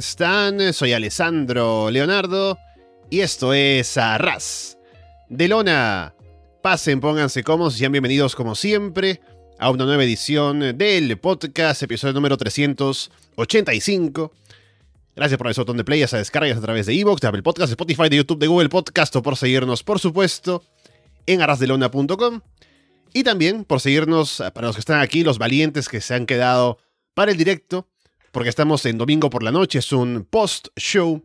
Hola, hola, ¿cómo están? Soy Alessandro Leonardo y esto es Arras de Lona. Pasen, pónganse cómodos y sean bienvenidos como siempre a una nueva edición del podcast, episodio número 385. Gracias por el botón de play, a descargas a través de Evox, de Apple Podcast, Spotify, de YouTube, de Google Podcast o por seguirnos, por supuesto, en arrasdelona.com. Y también por seguirnos, para los que están aquí, los valientes que se han quedado para el directo, porque estamos en domingo por la noche, es un post-show,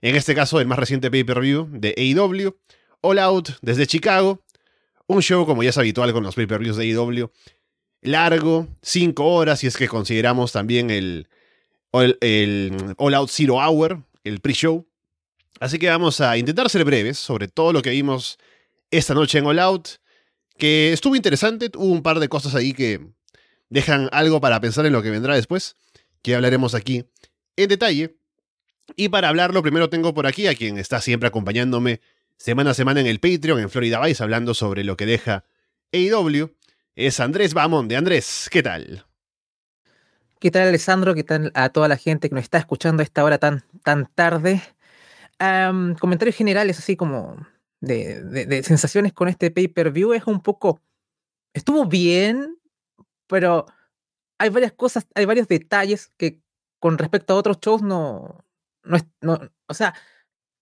en este caso el más reciente pay-per-view de AEW, All Out desde Chicago, un show como ya es habitual con los pay-per-views de AEW, largo, 5 horas, y es que consideramos también el, el, All Out Zero Hour, el pre-show. Así que vamos a intentar ser breves sobre todo lo que vimos esta noche en All Out, que estuvo interesante, hubo un par de cosas ahí que dejan algo para pensar en lo que vendrá después, que hablaremos aquí en detalle. Y para hablarlo, primero tengo por aquí a quien está siempre acompañándome semana a semana en el Patreon, en Florida Vice, hablando sobre lo que deja AEW. Es Andrés Bamón de Andrés, ¿qué tal? ¿Qué tal, Alessandro? ¿Qué tal a toda la gente que nos está escuchando a esta hora tan, tan tarde? comentarios generales, así como de, sensaciones con este pay-per-view, es un poco. Estuvo bien, pero hay varias cosas, hay varios detalles que con respecto a otros shows no. no, no o sea,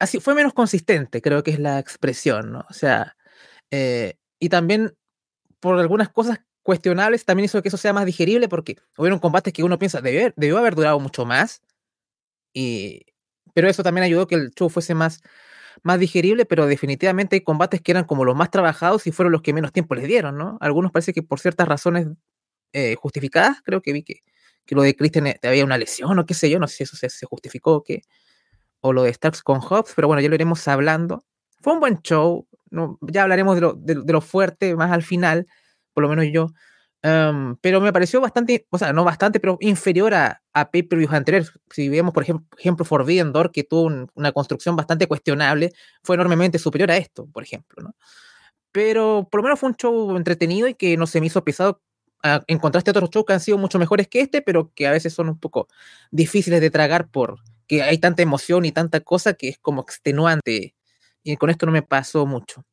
así fue menos consistente, creo que es la expresión, ¿no? O sea, eh, y también por algunas cosas cuestionables también hizo que eso sea más digerible porque hubieron combates que uno piensa debió, debió haber durado mucho más. Y, pero eso también ayudó que el show fuese más, más digerible, pero definitivamente hay combates que eran como los más trabajados y fueron los que menos tiempo les dieron, ¿no? Algunos parece que por ciertas razones eh, justificadas, creo que vi que, que lo de Christian eh, había una lesión o qué sé yo, no sé si eso se, se justificó o qué, o lo de Starks con Hobbs, pero bueno, ya lo iremos hablando. Fue un buen show, no, ya hablaremos de lo, de lo fuerte más al final, por lo menos yo. Em, pero me pareció bastante, o sea, no bastante, pero inferior a, a pay-per-views anteriores. Si vemos, por ejemplo, Forbidden Door, que tuvo una construcción bastante cuestionable, fue enormemente superior a esto, por ejemplo, ¿no? Pero por lo menos fue un show entretenido y que no se me hizo pesado a, en contraste a otros shows que han sido mucho mejores que este, pero que a veces son un poco difíciles de tragar por que hay tanta emoción y tanta cosa que es como extenuante. Y con esto no me pasó mucho.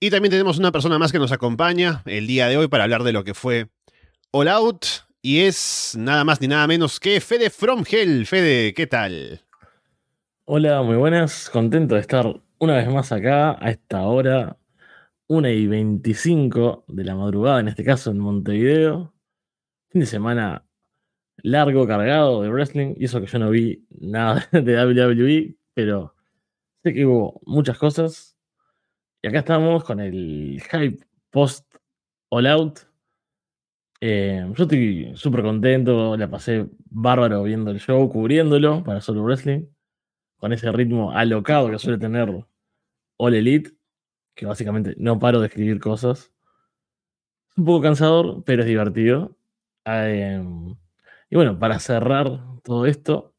Y también tenemos una persona más que nos acompaña el día de hoy para hablar de lo que fue All Out. Y es nada más ni nada menos que Fede From Hell. Fede, ¿qué tal? Hola, muy buenas. Contento de estar una vez más acá a esta hora, 1 y 25 de la madrugada, en este caso en Montevideo. Fin de semana largo, cargado de wrestling. Y eso que yo no vi nada de WWE, pero sé que hubo muchas cosas y acá estamos con el hype post All Out. Eh, yo estoy súper contento, la pasé bárbaro viendo el show, cubriéndolo para Solo Wrestling, con ese ritmo alocado que suele tener All Elite, que básicamente no paro de escribir cosas. Es un poco cansador, pero es divertido. Em, y bueno, para cerrar todo esto,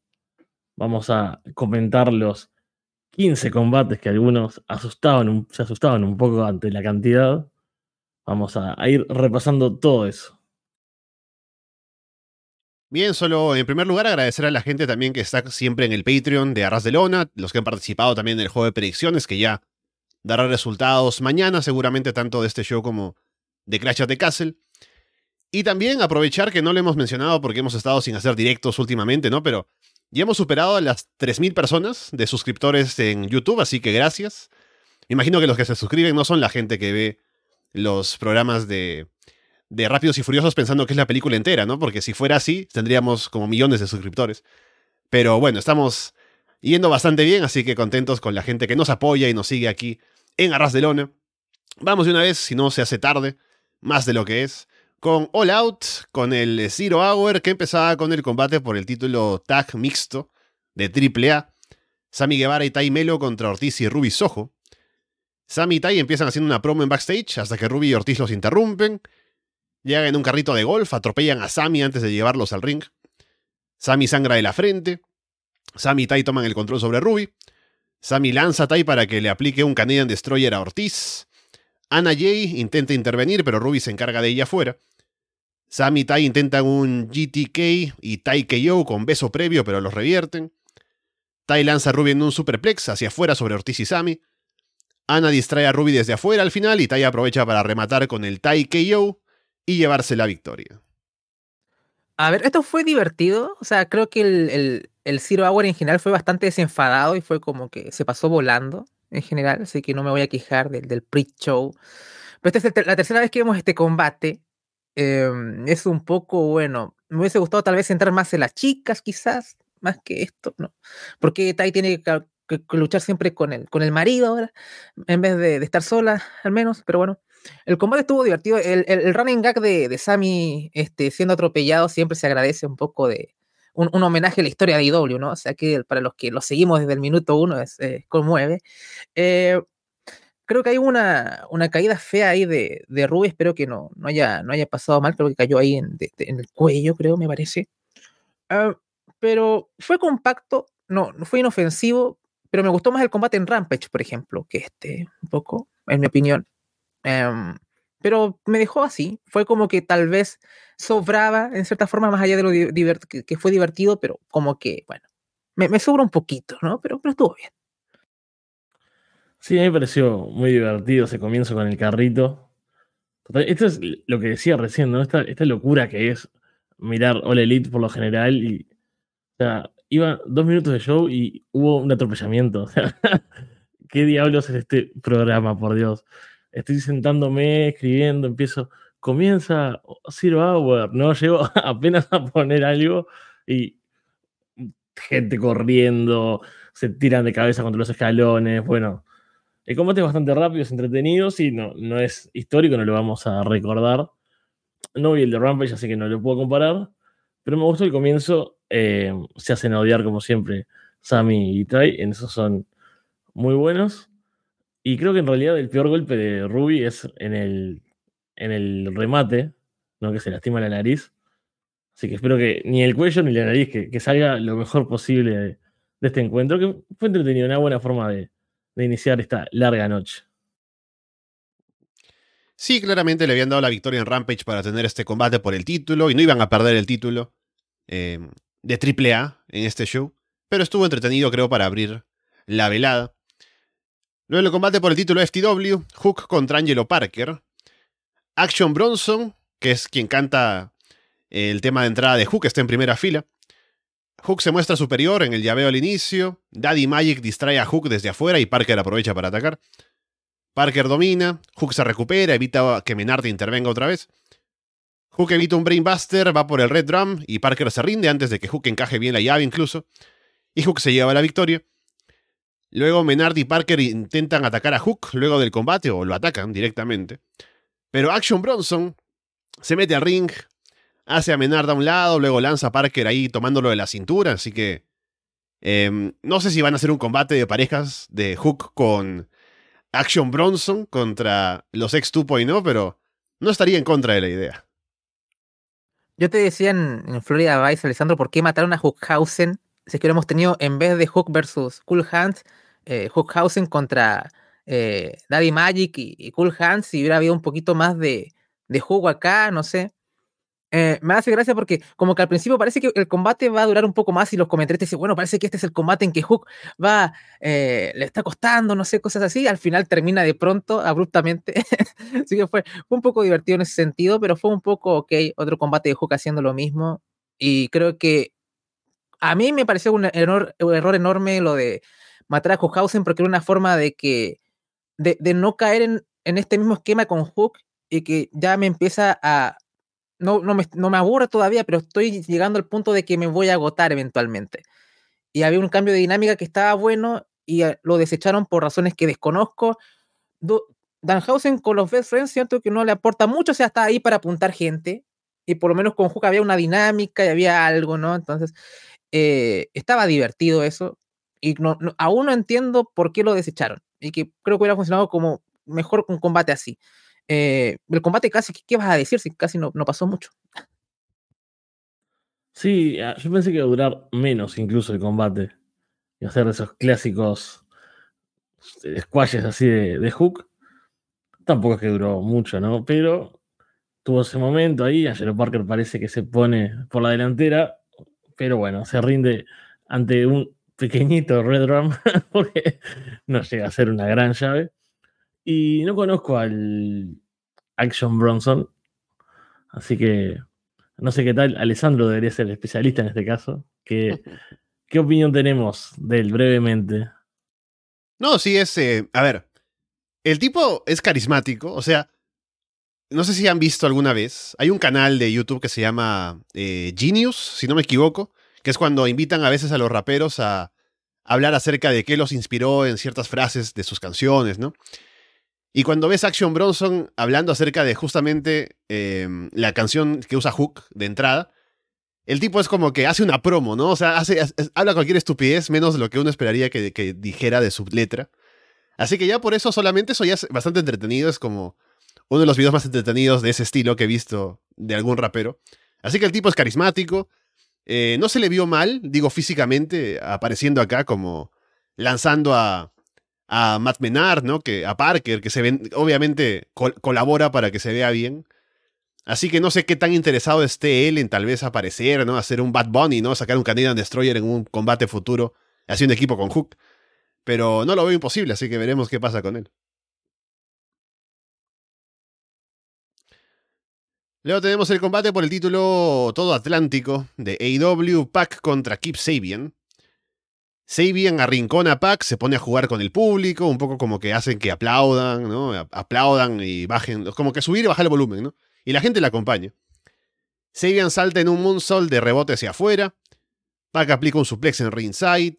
vamos a comentar los 15 combates que algunos asustaban, se asustaban un poco ante la cantidad. Vamos a, ir repasando todo eso. Bien, solo en primer lugar agradecer a la gente también que está siempre en el Patreon de Arras de Lona, los que han participado también en el juego de predicciones, que ya dará resultados mañana, seguramente tanto de este show como de Clash of the Castle. Y también aprovechar que no lo hemos mencionado porque hemos estado sin hacer directos últimamente, ¿no? Pero ya hemos superado a las 3.000 personas de suscriptores en YouTube, así que gracias. Imagino que los que se suscriben no son la gente que ve los programas de, de Rápidos y Furiosos pensando que es la película entera, ¿no? Porque si fuera así, tendríamos como millones de suscriptores. Pero bueno, estamos yendo bastante bien, así que contentos con la gente que nos apoya y nos sigue aquí en Arras de Lona. Vamos de una vez, si no se hace tarde, más de lo que es con All Out, con el Zero Hour, que empezaba con el combate por el título tag mixto de AAA. Sammy Guevara y Tai Melo contra Ortiz y Ruby Soho. Sammy y Tai empiezan haciendo una promo en backstage hasta que Ruby y Ortiz los interrumpen. Llegan en un carrito de golf, atropellan a Sammy antes de llevarlos al ring. Sammy sangra de la frente. Sammy y Tai toman el control sobre Ruby. Sammy lanza a Tai para que le aplique un Canadian Destroyer a Ortiz. Anna Jay intenta intervenir, pero Ruby se encarga de ella afuera. Sami y Tai intentan un GTK y Tai KO con beso previo, pero los revierten. Tai lanza a Ruby en un superplex hacia afuera sobre Ortiz y Sami. Ana distrae a Ruby desde afuera al final y Tai aprovecha para rematar con el Tai KO y llevarse la victoria. A ver, esto fue divertido. O sea, creo que el, Zero Hour en general fue bastante desenfadado y fue como que se pasó volando en general. Así que no me voy a quejar del, del pre-show. Pero esta es la tercera vez que vemos este combate. Em, es un poco, bueno, me hubiese gustado tal vez centrar más en las chicas, quizás, más que esto, ¿no? Porque Tai tiene que, luchar siempre con el, con el marido ahora, en vez de, estar sola, al menos, pero bueno. El combate estuvo divertido. El, running gag de, de Sammy este, siendo atropellado siempre se agradece un poco de un, homenaje a la historia de IW, ¿no? O sea que para los que lo seguimos desde el minuto uno es, conmueve. Eh, creo que hay una, una caída fea ahí de, de Ruby, espero que no, no, haya, no haya pasado mal, creo que cayó ahí en, en el cuello, creo, me parece. Ah, pero fue compacto, no, fue inofensivo, pero me gustó más el combate en Rampage, por ejemplo, que este, un poco, en mi opinión. Em, pero me dejó así, fue como que tal vez sobraba en cierta forma, más allá de lo que, fue divertido, pero como que, bueno, me, me sobra un poquito, ¿no? Pero, estuvo bien. Sí, a mí me pareció muy divertido ese comienzo con el carrito. esto es lo que decía recién, ¿no? Esta, esta locura que es mirar All Elite por lo general y. O sea, iba dos minutos de show y hubo un atropellamiento. O sea, ¿qué diablos es este programa, por Dios? Estoy sentándome, escribiendo, empiezo. Comienza Zero Hour, ¿no? Llego apenas a poner algo y gente corriendo, se tiran de cabeza contra los escalones. Bueno, el combate es bastante rápido, es entretenido, sí, no, no es histórico, no lo vamos a recordar. No vi el de Rampage, así que no lo puedo comparar. Pero me gustó el comienzo. Eh, se hacen odiar como siempre Sammy y Tai. En eso son muy buenos. Y creo que en realidad el peor golpe de Ruby es en el, en el remate, ¿no? que se lastima la nariz. Así que espero que ni el cuello ni la nariz, que, salga lo mejor posible de, este encuentro, que fue entretenido, una buena forma de, de iniciar esta larga noche. Sí, claramente le habían dado la victoria en Rampage para tener este combate por el título y no iban a perder el título em, de AAA en este show, pero estuvo entretenido creo para abrir la velada. Luego el combate por el título FTW, Hook contra Angelo Parker. Action Bronson, que es quien canta el tema de entrada de Hook, está en primera fila. Hook se muestra superior en el llaveo al inicio. Daddy Magic distrae a Hook desde afuera y Parker aprovecha para atacar. Parker domina, Hook se recupera, evita que Menard intervenga otra vez. Hook evita un Brainbuster, va por el Red Drum y Parker se rinde antes de que Hook encaje bien la llave incluso. Y Hook se lleva la victoria. Luego Menard y Parker intentan atacar a Hook luego del combate o lo atacan directamente. Pero Action Bronson se mete al ring, hace a Menard a un lado, luego lanza a Parker ahí tomándolo de la cintura, así que em, no sé si van a hacer un combate de parejas de Hook con Action Bronson contra los ex 2.0, pero no estaría en contra de la idea. Yo te decía en, Florida Vice, Alessandro, ¿por qué mataron a Hookhausen? Si es que lo hemos tenido en vez de Hook versus Cool Hands, eh, Hookhausen contra eh, Daddy Magic y, Cool Hands, si hubiera habido un poquito más de, de juego acá, no sé. Eh, me hace gracia porque como que al principio parece que el combate va a durar un poco más y los comentarios dicen, bueno, parece que este es el combate en que Hook va, eh, le está costando, no sé, cosas así, al final termina de pronto, abruptamente. así que fue, un poco divertido en ese sentido, pero fue un poco, ok, otro combate de Hook haciendo lo mismo. Y creo que a mí me pareció un error, un error enorme lo de matar a Hookhausen porque era una forma de que, de, no caer en, este mismo esquema con Hook y que ya me empieza a no, no, me, no me aburre todavía, pero estoy llegando al punto de que me voy a agotar eventualmente. Y había un cambio de dinámica que estaba bueno y eh, lo desecharon por razones que desconozco. Danhausen con los Best Friends, cierto que no le aporta mucho, o sea, está ahí para apuntar gente. Y por lo menos con Hook había una dinámica y había algo, ¿no? Entonces, eh, estaba divertido eso. Y no, aún no entiendo por qué lo desecharon. Y que creo que hubiera funcionado como mejor un combate así. Eh, el combate casi, ¿qué vas a decir si casi no, no pasó mucho? Sí, ah, yo pensé que iba a durar menos incluso el combate. Y hacer esos clásicos squashes así de, Hook. Tampoco es que duró mucho, ¿no? Pero tuvo ese momento ahí. Angelo Parker parece que se pone por la delantera, pero bueno, se rinde ante un pequeñito Red Rum porque no llega a ser una gran llave. Y no conozco al Action Bronson, así que no sé qué tal. Alessandro debería ser el especialista en este caso. ¿Qué, qué opinión tenemos de él brevemente? No, sí es. eh, a ver, el tipo es carismático, o sea. No sé si han visto alguna vez. Hay un canal de YouTube que se llama eh, Genius, si no me equivoco, que es cuando invitan a veces a los raperos a hablar acerca de qué los inspiró en ciertas frases de sus canciones, ¿no? Y cuando ves a Action Bronson hablando acerca de justamente eh, la canción que usa Hook de entrada, el tipo es como que hace una promo, ¿no? O sea, hace, hace- habla cualquier estupidez menos lo que uno esperaría que, que dijera de su letra. Así que ya por eso solamente eso ya es bastante entretenido, es como uno de los videos más entretenidos de ese estilo que he visto de algún rapero. Así que el tipo es carismático, eh, no se le vio mal, digo físicamente, apareciendo acá como lanzando a, a Matt Menard, ¿no? Que, a Parker, que se ven, obviamente col- colabora para que se vea bien. Así que no sé qué tan interesado esté él en tal vez aparecer, ¿no? Hacer un Bad Bunny, ¿no? Sacar un Canadian Destroyer en un combate futuro, haciendo equipo con Hook. Pero no lo veo imposible, así que veremos qué pasa con él. Luego tenemos el combate por el título todo atlántico de AEW Pac contra Kip Sabian. Sabian arrincona a Pac, se pone a jugar con el público, un poco como que hacen que aplaudan, ¿no? Aplaudan y bajen, como que subir y bajar el volumen, ¿no? Y la gente le acompaña. Sabian salta en un moonsault de rebote hacia afuera. Pac aplica un suplex en ringside.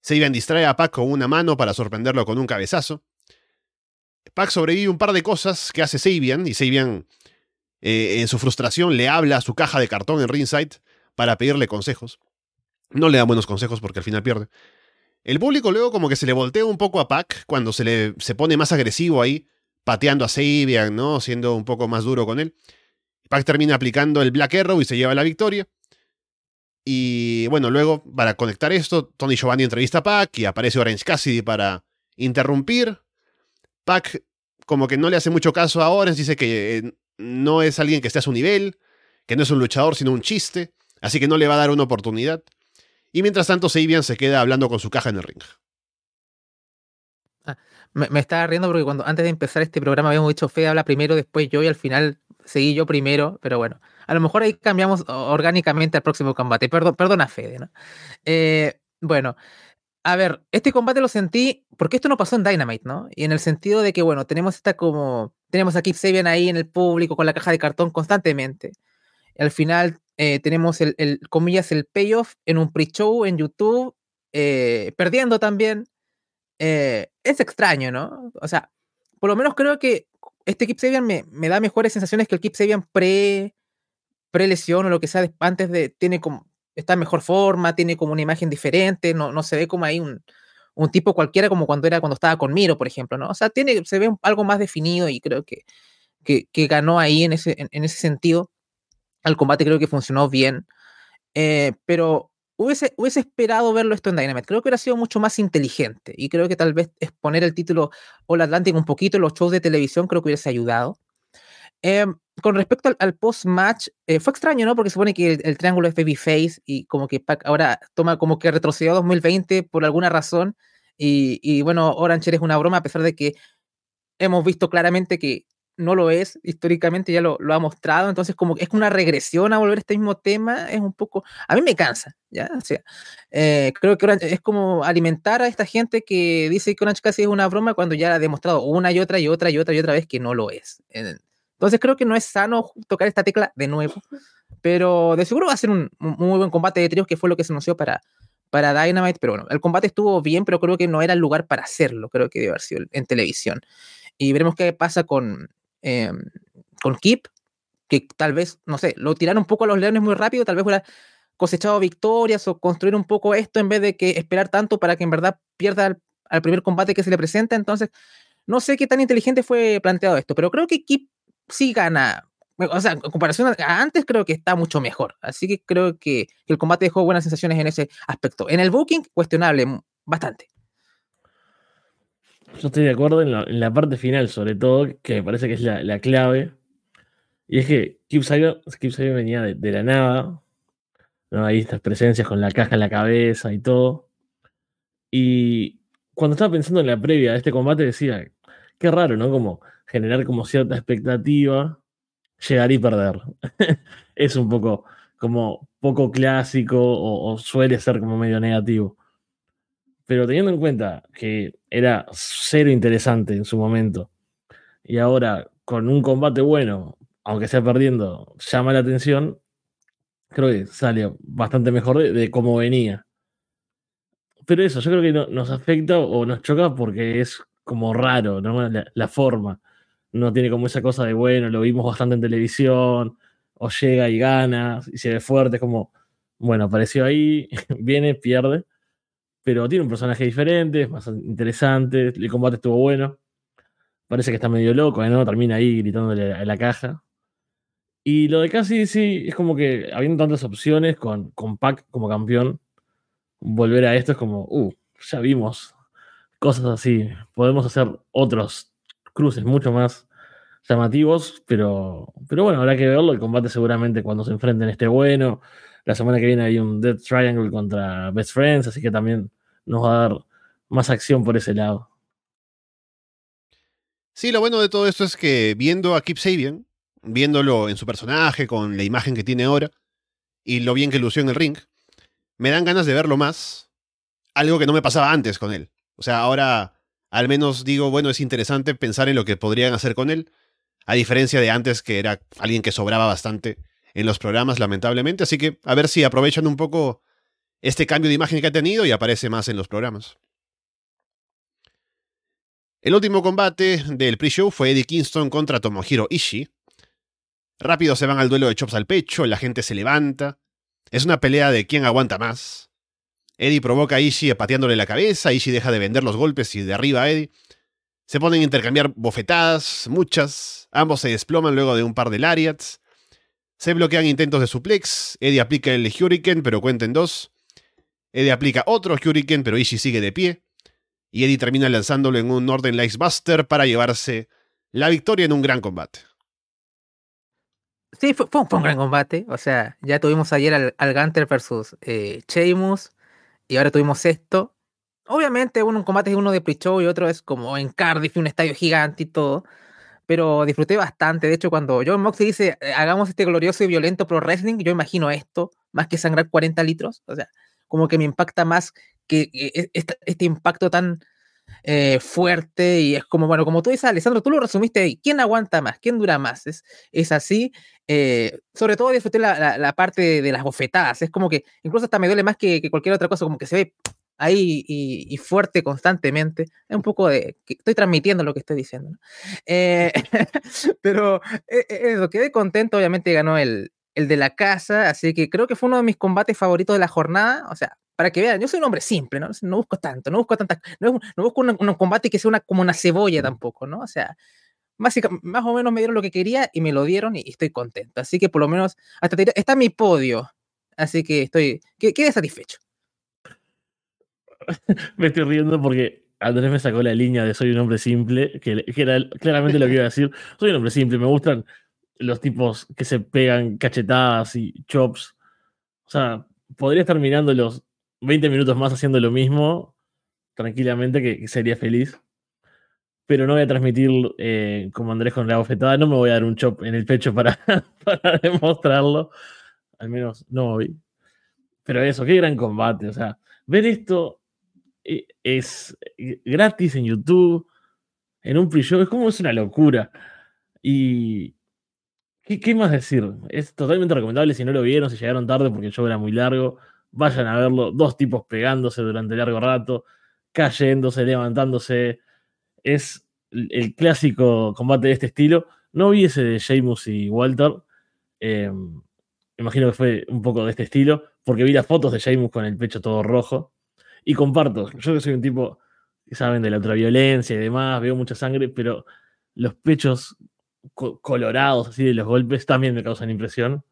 Sabian distrae a Pac con una mano para sorprenderlo con un cabezazo. Pac sobrevive un par de cosas que hace Sabian y Sabian eh, en su frustración le habla a su caja de cartón en ringside para pedirle consejos. No le da buenos consejos porque al final pierde. El público luego como que se le voltea un poco a Pac cuando se, le, se pone más agresivo ahí, pateando a Sabian, ¿no? Siendo un poco más duro con él. Pac termina aplicando el Black Arrow y se lleva la victoria. Y bueno, luego, para conectar esto, Tony Giovanni entrevista a Pac y aparece Orange Cassidy para interrumpir. Pac como que no le hace mucho caso a Orange, dice que eh, no es alguien que esté a su nivel, que no es un luchador, sino un chiste, así que no le va a dar una oportunidad. Y mientras tanto, Sabian se queda hablando con su caja en el ring. Me, me estaba riendo porque cuando antes de empezar este programa habíamos dicho Fede habla primero, después yo y al final seguí yo primero, pero bueno, a lo mejor ahí cambiamos orgánicamente al próximo combate. Perdón, perdona Fede, ¿no? Eh, bueno, a ver, este combate lo sentí porque esto no pasó en Dynamite, ¿no? Y en el sentido de que, bueno, tenemos esta como, tenemos a Kip Sabian ahí en el público con la caja de cartón constantemente. Al final eh, tenemos el, el, comillas, el payoff en un pre-show en YouTube, eh, perdiendo también eh, es extraño, ¿no? O sea, por lo menos creo que este Kip Sabian me, me da mejores sensaciones que el Kip Sabian pre, pre lesión o lo que sea antes de tiene como está en mejor forma, tiene como una imagen diferente, no, no se ve como ahí un, un tipo cualquiera como cuando era cuando estaba con Miro, por ejemplo, ¿no? O sea, tiene, se ve algo más definido y creo que, que, ganó ahí en ese, en, ese sentido. El combate creo que funcionó bien. Eh, pero hubiese, hubiese esperado verlo esto en Dynamite. Creo que hubiera sido mucho más inteligente. Y creo que tal vez exponer el título All Atlantic un poquito en los shows de televisión creo que hubiese ayudado. Eh, con respecto al, post-match, eh, fue extraño, ¿no? Porque supone que el, triángulo es babyface y como que Pac ahora toma como que retrocedió a 2020 por alguna razón. Y, bueno, Orange es una broma, a pesar de que hemos visto claramente que no lo es, históricamente ya lo, ha mostrado, entonces como que es una regresión a volver a este mismo tema, es un poco, a mí me cansa, ¿ya? O sea, eh, creo que Orange es como alimentar a esta gente que dice que Orange casi es una broma cuando ya ha demostrado una y otra y otra y otra y otra vez que no lo es. Entonces creo que no es sano tocar esta tecla de nuevo, pero de seguro va a ser un, muy buen combate de tríos que fue lo que se anunció para, para Dynamite, pero bueno, el combate estuvo bien, pero creo que no era el lugar para hacerlo, creo que debe haber sido en televisión. Y veremos qué pasa con, eh, con Kip, que tal vez, no sé, lo tiraron un poco a los leones muy rápido, tal vez hubiera cosechado victorias o construir un poco esto en vez de que esperar tanto para que en verdad pierda al, al primer combate que se le presenta. Entonces, no sé qué tan inteligente fue planteado esto, pero creo que Kip sí gana. O sea, en comparación a antes, creo que está mucho mejor. Así que creo que, el combate dejó buenas sensaciones en ese aspecto. En el booking, cuestionable, bastante. Yo estoy de acuerdo en la, parte final, sobre todo, que me parece que es la, la clave. Y es que Kip Sabian, venía de, la nada, ¿no? Ahí estas presencias con la caja en la cabeza y todo. Y cuando estaba pensando en la previa de este combate decía, qué raro, ¿no? Como generar como cierta expectativa, llegar y perder. es un poco como poco clásico o, suele ser como medio negativo. Pero teniendo en cuenta que era cero interesante en su momento y ahora con un combate bueno, aunque sea perdiendo, llama la atención, creo que sale bastante mejor de, cómo venía. Pero eso, yo creo que nos afecta o nos choca porque es como raro, ¿no? La, forma. No tiene como esa cosa de, bueno, lo vimos bastante en televisión, o llega y gana, y se ve fuerte, es como, bueno, apareció ahí, viene, pierde, pero tiene un personaje diferente, más interesante, el combate estuvo bueno, parece que está medio loco, ¿no? Termina ahí gritándole a la caja. Y lo de casi sí, es como que habiendo tantas opciones con, con Pac como campeón, volver a esto es como, uh, ya vimos cosas así. Podemos hacer otros cruces mucho más llamativos, pero, pero bueno, habrá que verlo. El combate seguramente cuando se enfrenten esté bueno. La semana que viene hay un Death Triangle contra Best Friends, así que también nos va a dar más acción por ese lado. Sí, lo bueno de todo esto es que viendo a Kip Sabian, viéndolo en su personaje, con la imagen que tiene ahora, y lo bien que lució en el ring, me dan ganas de verlo más. Algo que no me pasaba antes con él. O sea, ahora al menos digo, bueno, es interesante pensar en lo que podrían hacer con él. A diferencia de antes, que era alguien que sobraba bastante en los programas, lamentablemente. Así que a ver si aprovechan un poco este cambio de imagen que ha tenido y aparece más en los programas. El último combate del pre-show fue Eddie Kingston contra Tomohiro Ishii. Rápido se van al duelo de chops al pecho, la gente se levanta. Es una pelea de quién aguanta más. Eddie provoca a Ishii pateándole la cabeza, Ishii deja de vender los golpes y derriba a Eddie. Se ponen a intercambiar bofetadas, muchas. Ambos se desploman luego de un par de lariats. Se bloquean intentos de suplex. Eddie aplica el Hurricane, pero cuenta en dos. Eddie aplica otro Hurricane, pero Ishii sigue de pie. Y Eddie termina lanzándolo en un Northern Lights Buster para llevarse la victoria en un gran combate. Sí, fue, un, gran combate. O sea, ya tuvimos ayer al, Gunter versus eh, Sheamus. Y ahora tuvimos esto. Obviamente, uno, un combate es uno de pre-show y otro es como en Cardiff, un estadio gigante y todo. Pero disfruté bastante. De hecho, cuando John Moxley dice, eh, hagamos este glorioso y violento pro wrestling, yo imagino esto, más que sangrar 40 litros. O sea, como que me impacta más que e, este, este, impacto tan eh, fuerte y es como, bueno, como tú dices, Alessandro, tú lo resumiste ahí. ¿Quién aguanta más? ¿Quién dura más? Es, es así. Eh, sobre todo disfruté la, la, parte de, las bofetadas. Es como que incluso hasta me duele más que, que cualquier otra cosa, como que se ve ahí y, fuerte constantemente. Es un poco de. Estoy transmitiendo lo que estoy diciendo. Eh, pero eh, eh, eso, quedé contento. Obviamente ganó el, el de la casa, así que creo que fue uno de mis combates favoritos de la jornada. O sea, para que vean, yo soy un hombre simple, ¿no? No busco tanto, no busco tanta, no, busco un, combate que sea una, como una cebolla tampoco, ¿no? O sea, más, más o menos me dieron lo que quería y me lo dieron y, estoy contento. Así que por lo menos, hasta está mi podio. Así que estoy, quedé satisfecho. me estoy riendo porque Andrés me sacó la línea de soy un hombre simple, que, era claramente lo que iba a decir. Soy un hombre simple, me gustan los tipos que se pegan cachetadas y chops. O sea, podría estar mirando los 20 minutos más haciendo lo mismo tranquilamente, que, sería feliz. Pero no voy a transmitir eh, como Andrés con la bofetada, no me voy a dar un chop en el pecho para, para demostrarlo. Al menos no hoy. Pero eso, qué gran combate. O sea, ver esto e, es gratis en YouTube, en un pre-show, es como es una locura. Y. ¿qué, más decir? Es totalmente recomendable si no lo vieron, si llegaron tarde porque el show era muy largo. Vayan a verlo. Dos tipos pegándose durante largo rato, cayéndose, levantándose. Es el, clásico combate de este estilo. No vi ese de Sheamus y Walter. Em, imagino que fue un poco de este estilo, porque vi las fotos de Sheamus con el pecho todo rojo. Y comparto, yo que soy un tipo que saben de la ultraviolencia y demás, veo mucha sangre, pero los pechos colorados así de los golpes también me causan impresión.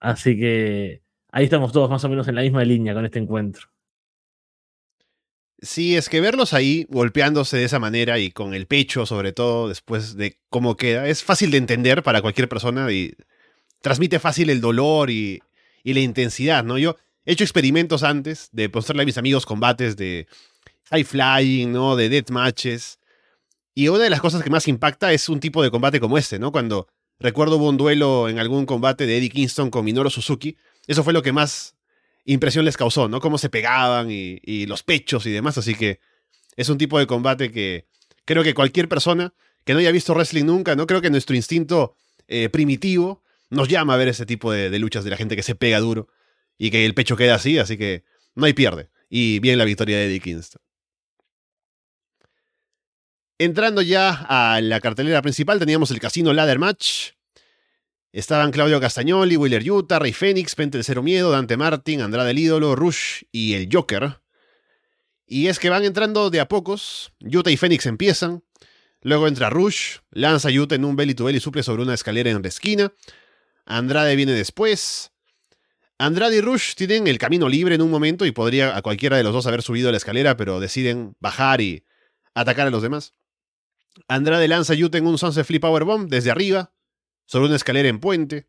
Así que ahí estamos todos más o menos en la misma línea con este encuentro. Sí, es que verlos ahí golpeándose de esa manera y con el pecho, sobre todo, después de cómo queda, es fácil de entender para cualquier persona y transmite fácil el dolor y, la intensidad, ¿no? Yo he hecho experimentos antes de mostrarle a mis amigos combates de high flying, ¿no? De death matches. Y una de las cosas que más impacta es un tipo de combate como este, ¿no? Cuando recuerdo hubo un duelo en algún combate de Eddie Kingston con Minoru Suzuki, eso fue lo que más impresión les causó, ¿no? Cómo se pegaban y, los pechos y demás. Así que es un tipo de combate que creo que cualquier persona que no haya visto wrestling nunca, ¿no? Creo que nuestro instinto eh, primitivo nos llama a ver ese tipo de, de, luchas de la gente que se pega duro y que el pecho queda así, así que no hay pierde. Y bien la victoria de Eddie Kingston. Entrando ya a la cartelera principal, teníamos el Casino Ladder Match. Estaban Claudio Castagnoli, Willer Utah, Rey Fénix, Pente Cero Miedo, Dante Martin, Andrade el Ídolo, Rush y el Joker. Y es que van entrando de a pocos. Utah y Fénix empiezan. Luego entra Rush, lanza Utah en un belly to belly suple sobre una escalera en la esquina. Andrade viene después. Andrade y Rush tienen el camino libre en un momento y podría a cualquiera de los dos haber subido a la escalera, pero deciden bajar y atacar a los demás. Andrade lanza a Yuta en un Sunset Flip Powerbomb desde arriba, sobre una escalera en puente.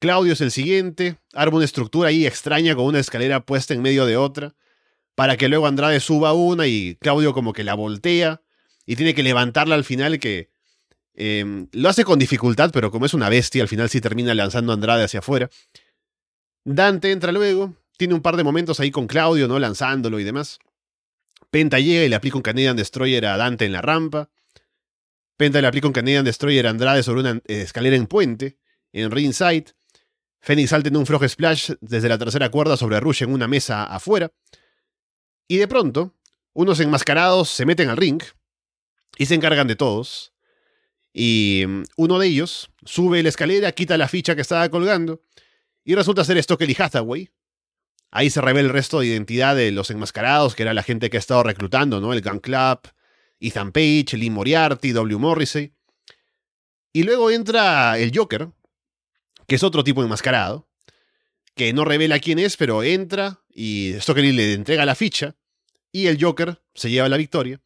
Claudio es el siguiente, arma una estructura ahí extraña con una escalera puesta en medio de otra, para que luego Andrade suba una y Claudio como que la voltea y tiene que levantarla al final que em, lo hace con dificultad, pero como es una bestia, al final sí termina lanzando a Andrade hacia afuera. Dante entra luego, tiene un par de momentos ahí con Claudio, ¿no? Lanzándolo y demás. Penta llega y le aplica un Canadian Destroyer a Dante en la rampa. Penta le aplica un Canadian Destroyer Andrade sobre una eh, escalera en puente, en ringside. Fénix salta en un Frog Splash desde la tercera cuerda sobre Rush en una mesa afuera. Y de pronto, unos enmascarados se meten al ring y se encargan de todos. Y mm, uno de ellos sube la escalera, quita la ficha que estaba colgando y resulta ser Stockley Hathaway. Ahí se revela el resto de identidad de los enmascarados, que era la gente que ha estado reclutando, ¿no? El Gun Club, Ethan Page, Lee Moriarty, W. Morrissey. Y luego entra el Joker, que es otro tipo enmascarado, que no revela quién es, pero entra y Stockley le entrega la ficha y el Joker se lleva la victoria.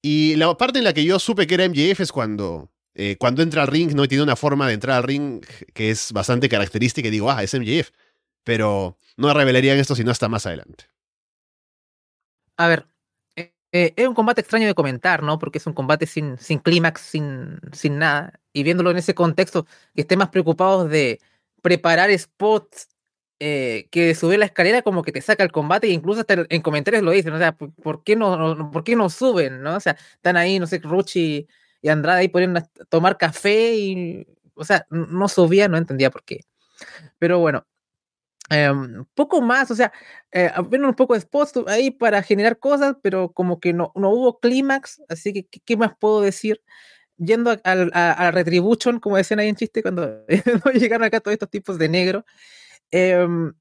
Y la parte en la que yo supe que era MJF es cuando, eh, cuando entra al ring, ¿no? Tiene una forma de entrar al ring que es bastante característica y digo, ah, es MJF. Pero no revelarían esto sino hasta más adelante. A ver, eh, es un combate extraño de comentar, ¿no? Porque es un combate sin, sin clímax, sin, sin nada. Y viéndolo en ese contexto, que estén más preocupados de preparar spots eh, que subir la escalera, como que te saca el combate, e incluso hasta en comentarios lo dicen, o sea, ¿por qué no, por qué no suben, no? O sea, están ahí, no sé, Ruchi y Andrade ahí poniendo a tomar café y, o sea, no subía, no entendía por qué. Pero bueno, Em, poco más, o sea, eh, un poco de spots ahí para generar cosas, pero como que no, no hubo clímax, así que ¿qué, más puedo decir? Yendo a, a, Retribution, como decían ahí en chiste, cuando llegaron acá todos estos tipos de negro, em,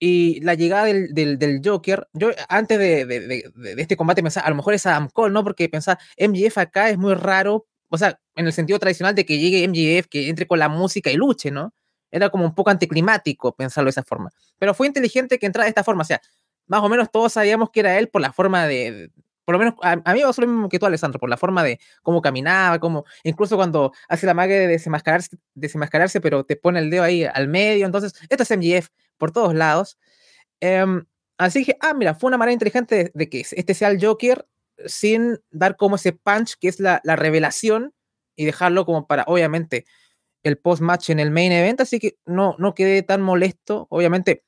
y la llegada del, del, del, Joker, yo antes de, de, de, este combate pensaba, a lo mejor es Adam Cole, ¿no? Porque pensaba, MGF acá es muy raro, o sea, en el sentido tradicional de que llegue MGF, que entre con la música y luche, ¿no? Era como un poco anticlimático pensarlo de esa forma. Pero fue inteligente que entrara de esta forma. O sea, más o menos todos sabíamos que era él por la forma de. Por lo menos a, mí me pasó lo mismo que tú, Alessandro, por la forma de cómo caminaba, cómo. Incluso cuando hace la magia de desenmascararse, desenmascararse, pero te pone el dedo ahí al medio. Entonces, esto es MGF por todos lados. Em, así que, ah, mira, fue una manera inteligente de, que este sea el Joker sin dar como ese punch que es la, la revelación y dejarlo como para, obviamente, el post-match en el main event, así que no, no quedé tan molesto. Obviamente,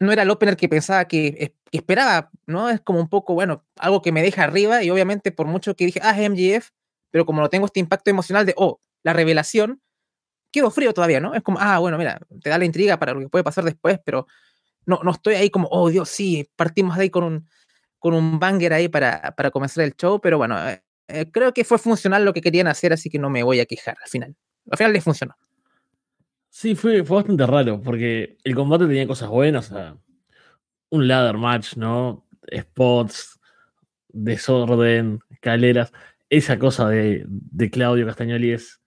no era el opener que pensaba que, esperaba, ¿no? Es como un poco, bueno, algo que me deja arriba y obviamente por mucho que dije, ah, es MGF, pero como no tengo este impacto emocional de, oh, la revelación, quedo frío todavía, ¿no? Es como, ah, bueno, mira, te da la intriga para lo que puede pasar después, pero no, no estoy ahí como, oh, Dios, sí, partimos de ahí con un, con un banger ahí para, para comenzar el show, pero bueno, eh, creo que fue funcional lo que querían hacer, así que no me voy a quejar al final al final les funcionó. Sí, fue, fue bastante raro, porque el combate tenía cosas buenas, o sea, un ladder match, ¿no? Spots, desorden, escaleras. Esa cosa de, de Claudio Castagnoli es.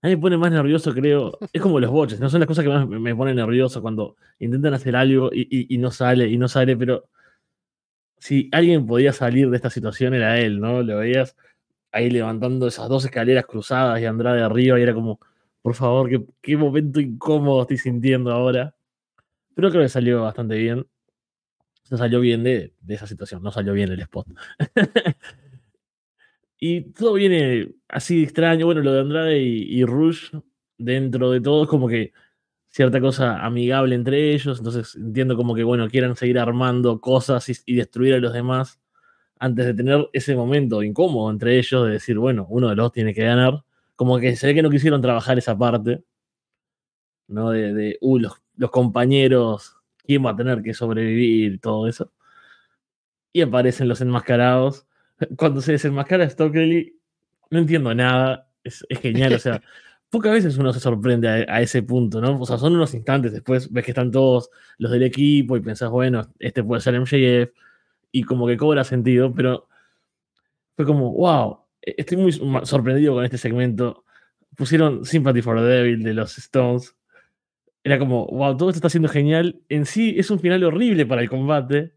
A mí me pone más nervioso, creo. Es como los boches, no son las cosas que más me, ponen nervioso cuando intentan hacer algo y, y, no sale, y no sale, pero si alguien podía salir de esta situación era él, ¿no? Lo veías ahí levantando esas dos escaleras cruzadas y Andrade arriba y era como, por favor, qué, qué momento incómodo estoy sintiendo ahora. Pero creo que salió bastante bien. Se salió bien de, de esa situación, no salió bien el spot. y todo viene así extraño. Bueno, lo de Andrade y, Rush, dentro de todo, es como que cierta cosa amigable entre ellos. Entonces entiendo como que, bueno, quieran seguir armando cosas y destruir a los demás antes de tener ese momento incómodo entre ellos de decir, bueno, uno de los dos tiene que ganar. Como que se ve que no quisieron trabajar esa parte, ¿no? De, de uh, los, los compañeros, ¿quién va a tener que sobrevivir? Todo eso. Y aparecen los enmascarados. Cuando se desenmascara Stockley, no entiendo nada. Es, es genial, o sea, pocas veces uno se sorprende a, a, ese punto, ¿no? O sea, son unos instantes después, ves que están todos los del equipo y pensás, bueno, este puede ser MJF, y como que cobra sentido, pero fue como, wow, estoy muy sorprendido con este segmento. Pusieron Sympathy for the Devil de los Stones. Era como, wow, todo esto está siendo genial. En sí es un final horrible para el combate,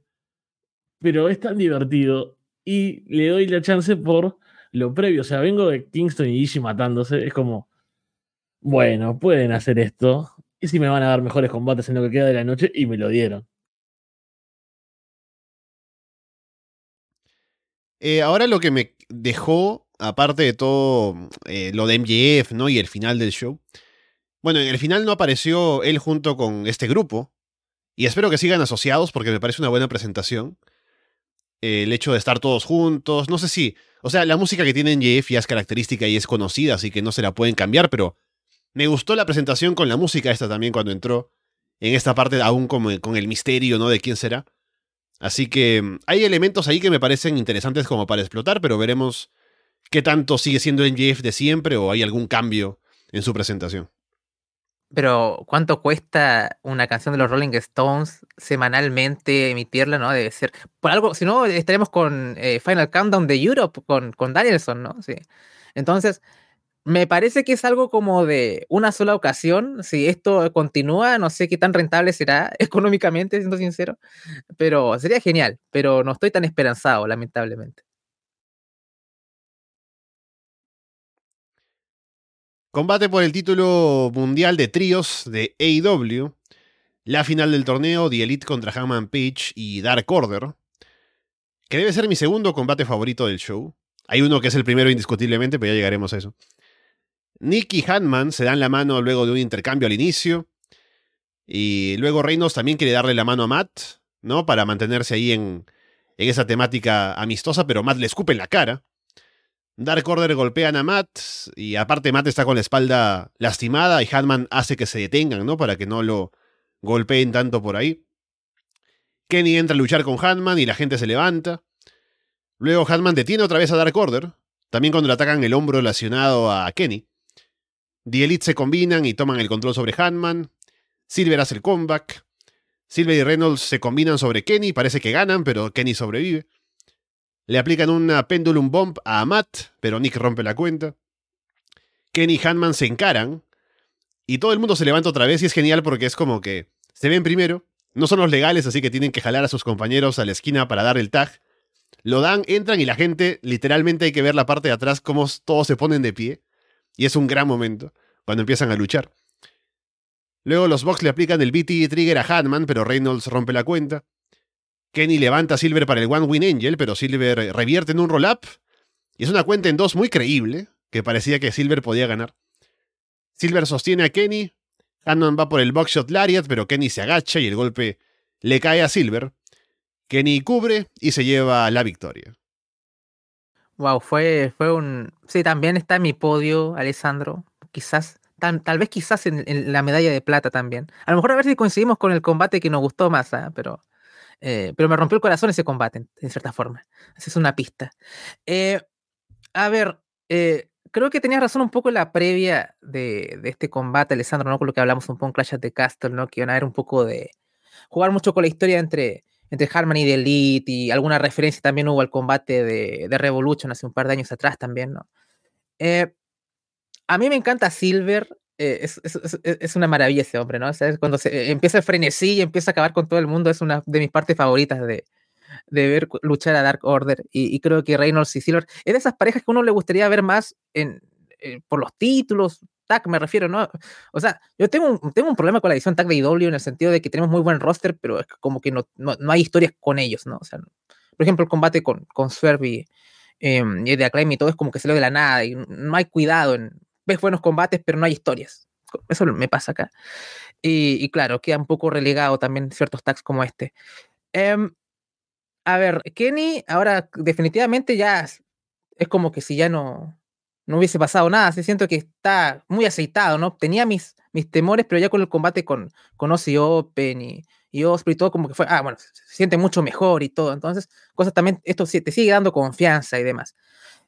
pero es tan divertido y le doy la chance por lo previo. O sea, vengo de Kingston y Ishii matándose. Es como, bueno, pueden hacer esto. Y si me van a dar mejores combates en lo que queda de la noche, y me lo dieron. Eh, ahora lo que me dejó, aparte de todo eh, lo de MJF, ¿no? Y el final del show. Bueno, en el final no apareció él junto con este grupo. Y espero que sigan asociados porque me parece una buena presentación. Eh, el hecho de estar todos juntos. No sé si. O sea, la música que tiene MJF ya es característica y es conocida, así que no se la pueden cambiar, pero me gustó la presentación con la música esta también cuando entró. En esta parte, aún como con el misterio, ¿no? De quién será. Así que mm, hay elementos ahí que me parecen interesantes como para explotar, pero veremos qué tanto sigue siendo NGF de siempre o hay algún cambio en su presentación. Pero, ¿cuánto cuesta una canción de los Rolling Stones semanalmente emitirla, no? Debe ser. Por algo, si no, estaremos con eh, Final Countdown de Europe, con, con Danielson, ¿no? Sí. Entonces, me parece que es algo como de una sola ocasión. Si esto continúa, no sé qué tan rentable será económicamente, siendo sincero. Pero sería genial. Pero no estoy tan esperanzado, lamentablemente. Combate por el título mundial de tríos de AEW. La final del torneo, The Elite contra Hangman Page y Dark Order. Que debe ser mi segundo combate favorito del show. Hay uno que es el primero indiscutiblemente, pero ya llegaremos a eso. Nick y Hanman se dan la mano luego de un intercambio al inicio. Y luego Reynolds también quiere darle la mano a Matt, ¿no? Para mantenerse ahí en, en esa temática amistosa, pero Matt le escupe en la cara. Dark Order golpean a Matt y aparte Matt está con la espalda lastimada y Hanman hace que se detengan, ¿no? Para que no lo golpeen tanto por ahí. Kenny entra a luchar con Hanman y la gente se levanta. Luego Hanman detiene otra vez a Dark Order, también cuando le atacan el hombro lesionado a Kenny. The Elite se combinan y toman el control sobre Hanman. Silver hace el comeback. Silver y Reynolds se combinan sobre Kenny, parece que ganan, pero Kenny sobrevive. Le aplican una Pendulum Bomb a Matt, pero Nick rompe la cuenta. Kenny y Hanman se encaran. Y todo el mundo se levanta otra vez y es genial porque es como que se ven primero. No son los legales, así que tienen que jalar a sus compañeros a la esquina para dar el tag. Lo dan, entran y la gente, literalmente hay que ver la parte de atrás, cómo todos se ponen de pie. Y es un gran momento cuando empiezan a luchar. Luego los Bucks le aplican el BT Trigger a Hanman, pero Reynolds rompe la cuenta. Kenny levanta a Silver para el One Win Angel, pero Silver revierte en un roll-up. Y es una cuenta en dos muy creíble, que parecía que Silver podía ganar. Silver sostiene a Kenny. Hanman va por el Buckshot Lariat, pero Kenny se agacha y el golpe le cae a Silver. Kenny cubre y se lleva la victoria. Wow, fue, fue un. Sí, también está en mi podio, Alessandro. Quizás, tal, vez quizás en, la medalla de plata también. A lo mejor a ver si coincidimos con el combate que nos gustó más, ¿eh? pero, eh, pero me rompió el corazón ese combate, en cierta forma. Esa es una pista. Eh, a ver, eh, creo que tenías razón un poco en la previa de, de, este combate, Alessandro, ¿no? Con lo que hablamos un poco en Clash of the Castle, ¿no? Que iban a haber un poco de. jugar mucho con la historia entre entre Harman y The Elite y alguna referencia también hubo al combate de, de Revolution hace un par de años atrás también, ¿no? Eh, a mí me encanta Silver, eh, es, es, es, una maravilla ese hombre, ¿no? O sea, cuando se, empieza el frenesí y empieza a acabar con todo el mundo, es una de mis partes favoritas de, de ver luchar a Dark Order. Y, creo que Reynolds y Silver es de esas parejas que uno le gustaría ver más en, eh, por los títulos, tag me refiero, ¿no? O sea, yo tengo un, tengo un problema con la edición tag de IW en el sentido de que tenemos muy buen roster, pero es como que no, no, hay historias con ellos, ¿no? O sea, por ejemplo, el combate con, con Swerve y, eh, y de Acclaim y todo es como que se lo de la nada y no hay cuidado. En, ves buenos combates, pero no hay historias. Eso me pasa acá. Y, claro, queda un poco relegado también ciertos tags como este. Em, a ver, Kenny ahora definitivamente ya es como que si ya no, no hubiese pasado nada. Siento que está muy aceitado, ¿no? Tenía mis, mis temores, pero ya con el combate con, con Ozzy Open y, Osprey y todo, como que fue, ah, bueno, se, siente mucho mejor y todo. Entonces, cosas también, esto te sigue dando confianza y demás.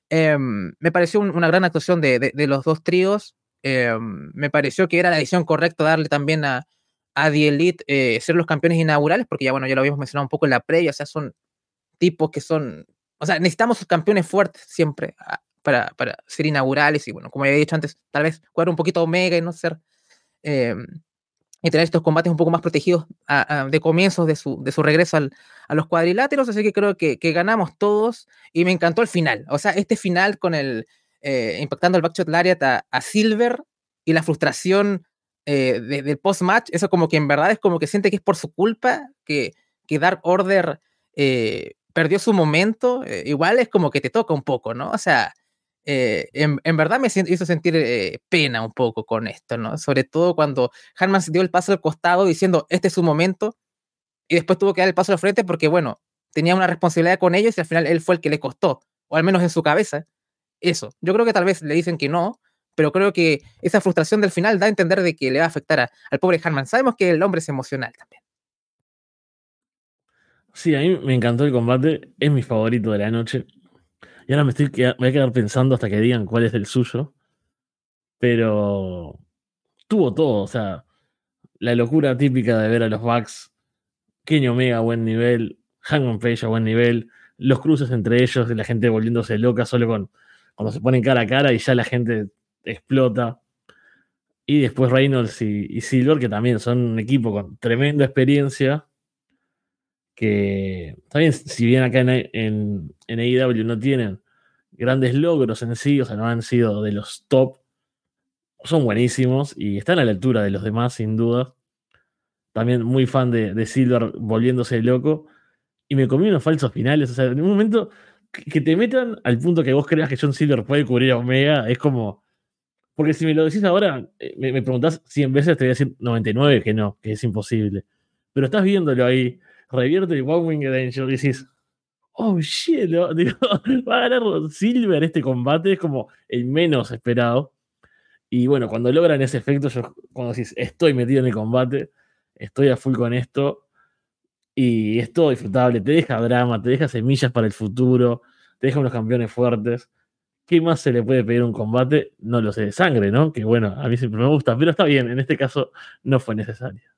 Em, me pareció una gran actuación de, de, los dos tríos. Em, me pareció que era la decisión correcta darle también a, a The Elite eh, ser los campeones inaugurales, porque ya, bueno, ya lo habíamos mencionado un poco en la previa, o sea, son tipos que son, o sea, necesitamos campeones fuertes siempre para, para ser inaugurales y, bueno, como había dicho antes, tal vez jugar un poquito Omega y no ser... Em, y tener estos combates un poco más protegidos de comienzos de su, de su regreso al, a los cuadriláteros, así que creo que, que, ganamos todos y me encantó el final, o sea, este final con el, eh, impactando el backshot lariat a, a, Silver y la frustración eh, del post-match, eso como que en verdad es como que siente que es por su culpa que, que Dark Order eh, perdió su momento, igual es como que te toca un poco, ¿no? O sea, eh, en, verdad me hizo sentir eh, pena un poco con esto, ¿no? Sobre todo cuando Hanman se dio el paso al costado diciendo, este es su momento, y después tuvo que dar el paso al frente porque, bueno, tenía una responsabilidad con ellos y al final él fue el que le costó, o al menos en su cabeza, eso. Yo creo que tal vez le dicen que no, pero creo que esa frustración del final da a entender de que le va a afectar al pobre Hanman. Sabemos que el hombre es emocional también. Sí, a mí me encantó el combate, es mi favorito de la noche. Y ahora me, estoy, voy a quedar pensando hasta que digan cuál es el suyo. Pero tuvo todo, o sea, la locura típica de ver a los Bucks, Kenny Omega a buen nivel, Hangman Page a buen nivel, los cruces entre ellos y la gente volviéndose loca solo con cuando se ponen cara a cara y ya la gente explota. Y después Reynolds y Silver, que también son un equipo con tremenda experiencia que bien, si bien acá en, en, en AEW no tienen grandes logros en sí, o sea, no han sido de los top, son buenísimos y están a la altura de los demás, sin duda. También muy fan de, de Silver volviéndose loco. Y me comí unos falsos finales. O sea, en un momento que te metan al punto que vos creas que John Silver puede cubrir a Omega, es como. Porque si me lo decís ahora, eh, me, me preguntás 100 veces, te voy a decir 99 que no, que es imposible. Pero estás viéndolo ahí revierte el One Winged Angel y decís, oh shit, va a ganar Silver este combate, es como el menos esperado. Y bueno, cuando logran ese efecto, yo cuando decís, estoy metido en el combate, estoy a full con esto, y es todo disfrutable, te deja drama, te deja semillas para el futuro, te deja unos campeones fuertes. ¿Qué más se le puede pedir a un combate? No lo sé, de sangre, ¿no? Que bueno, a mí siempre me gusta, pero está bien, en este caso no fue necesario.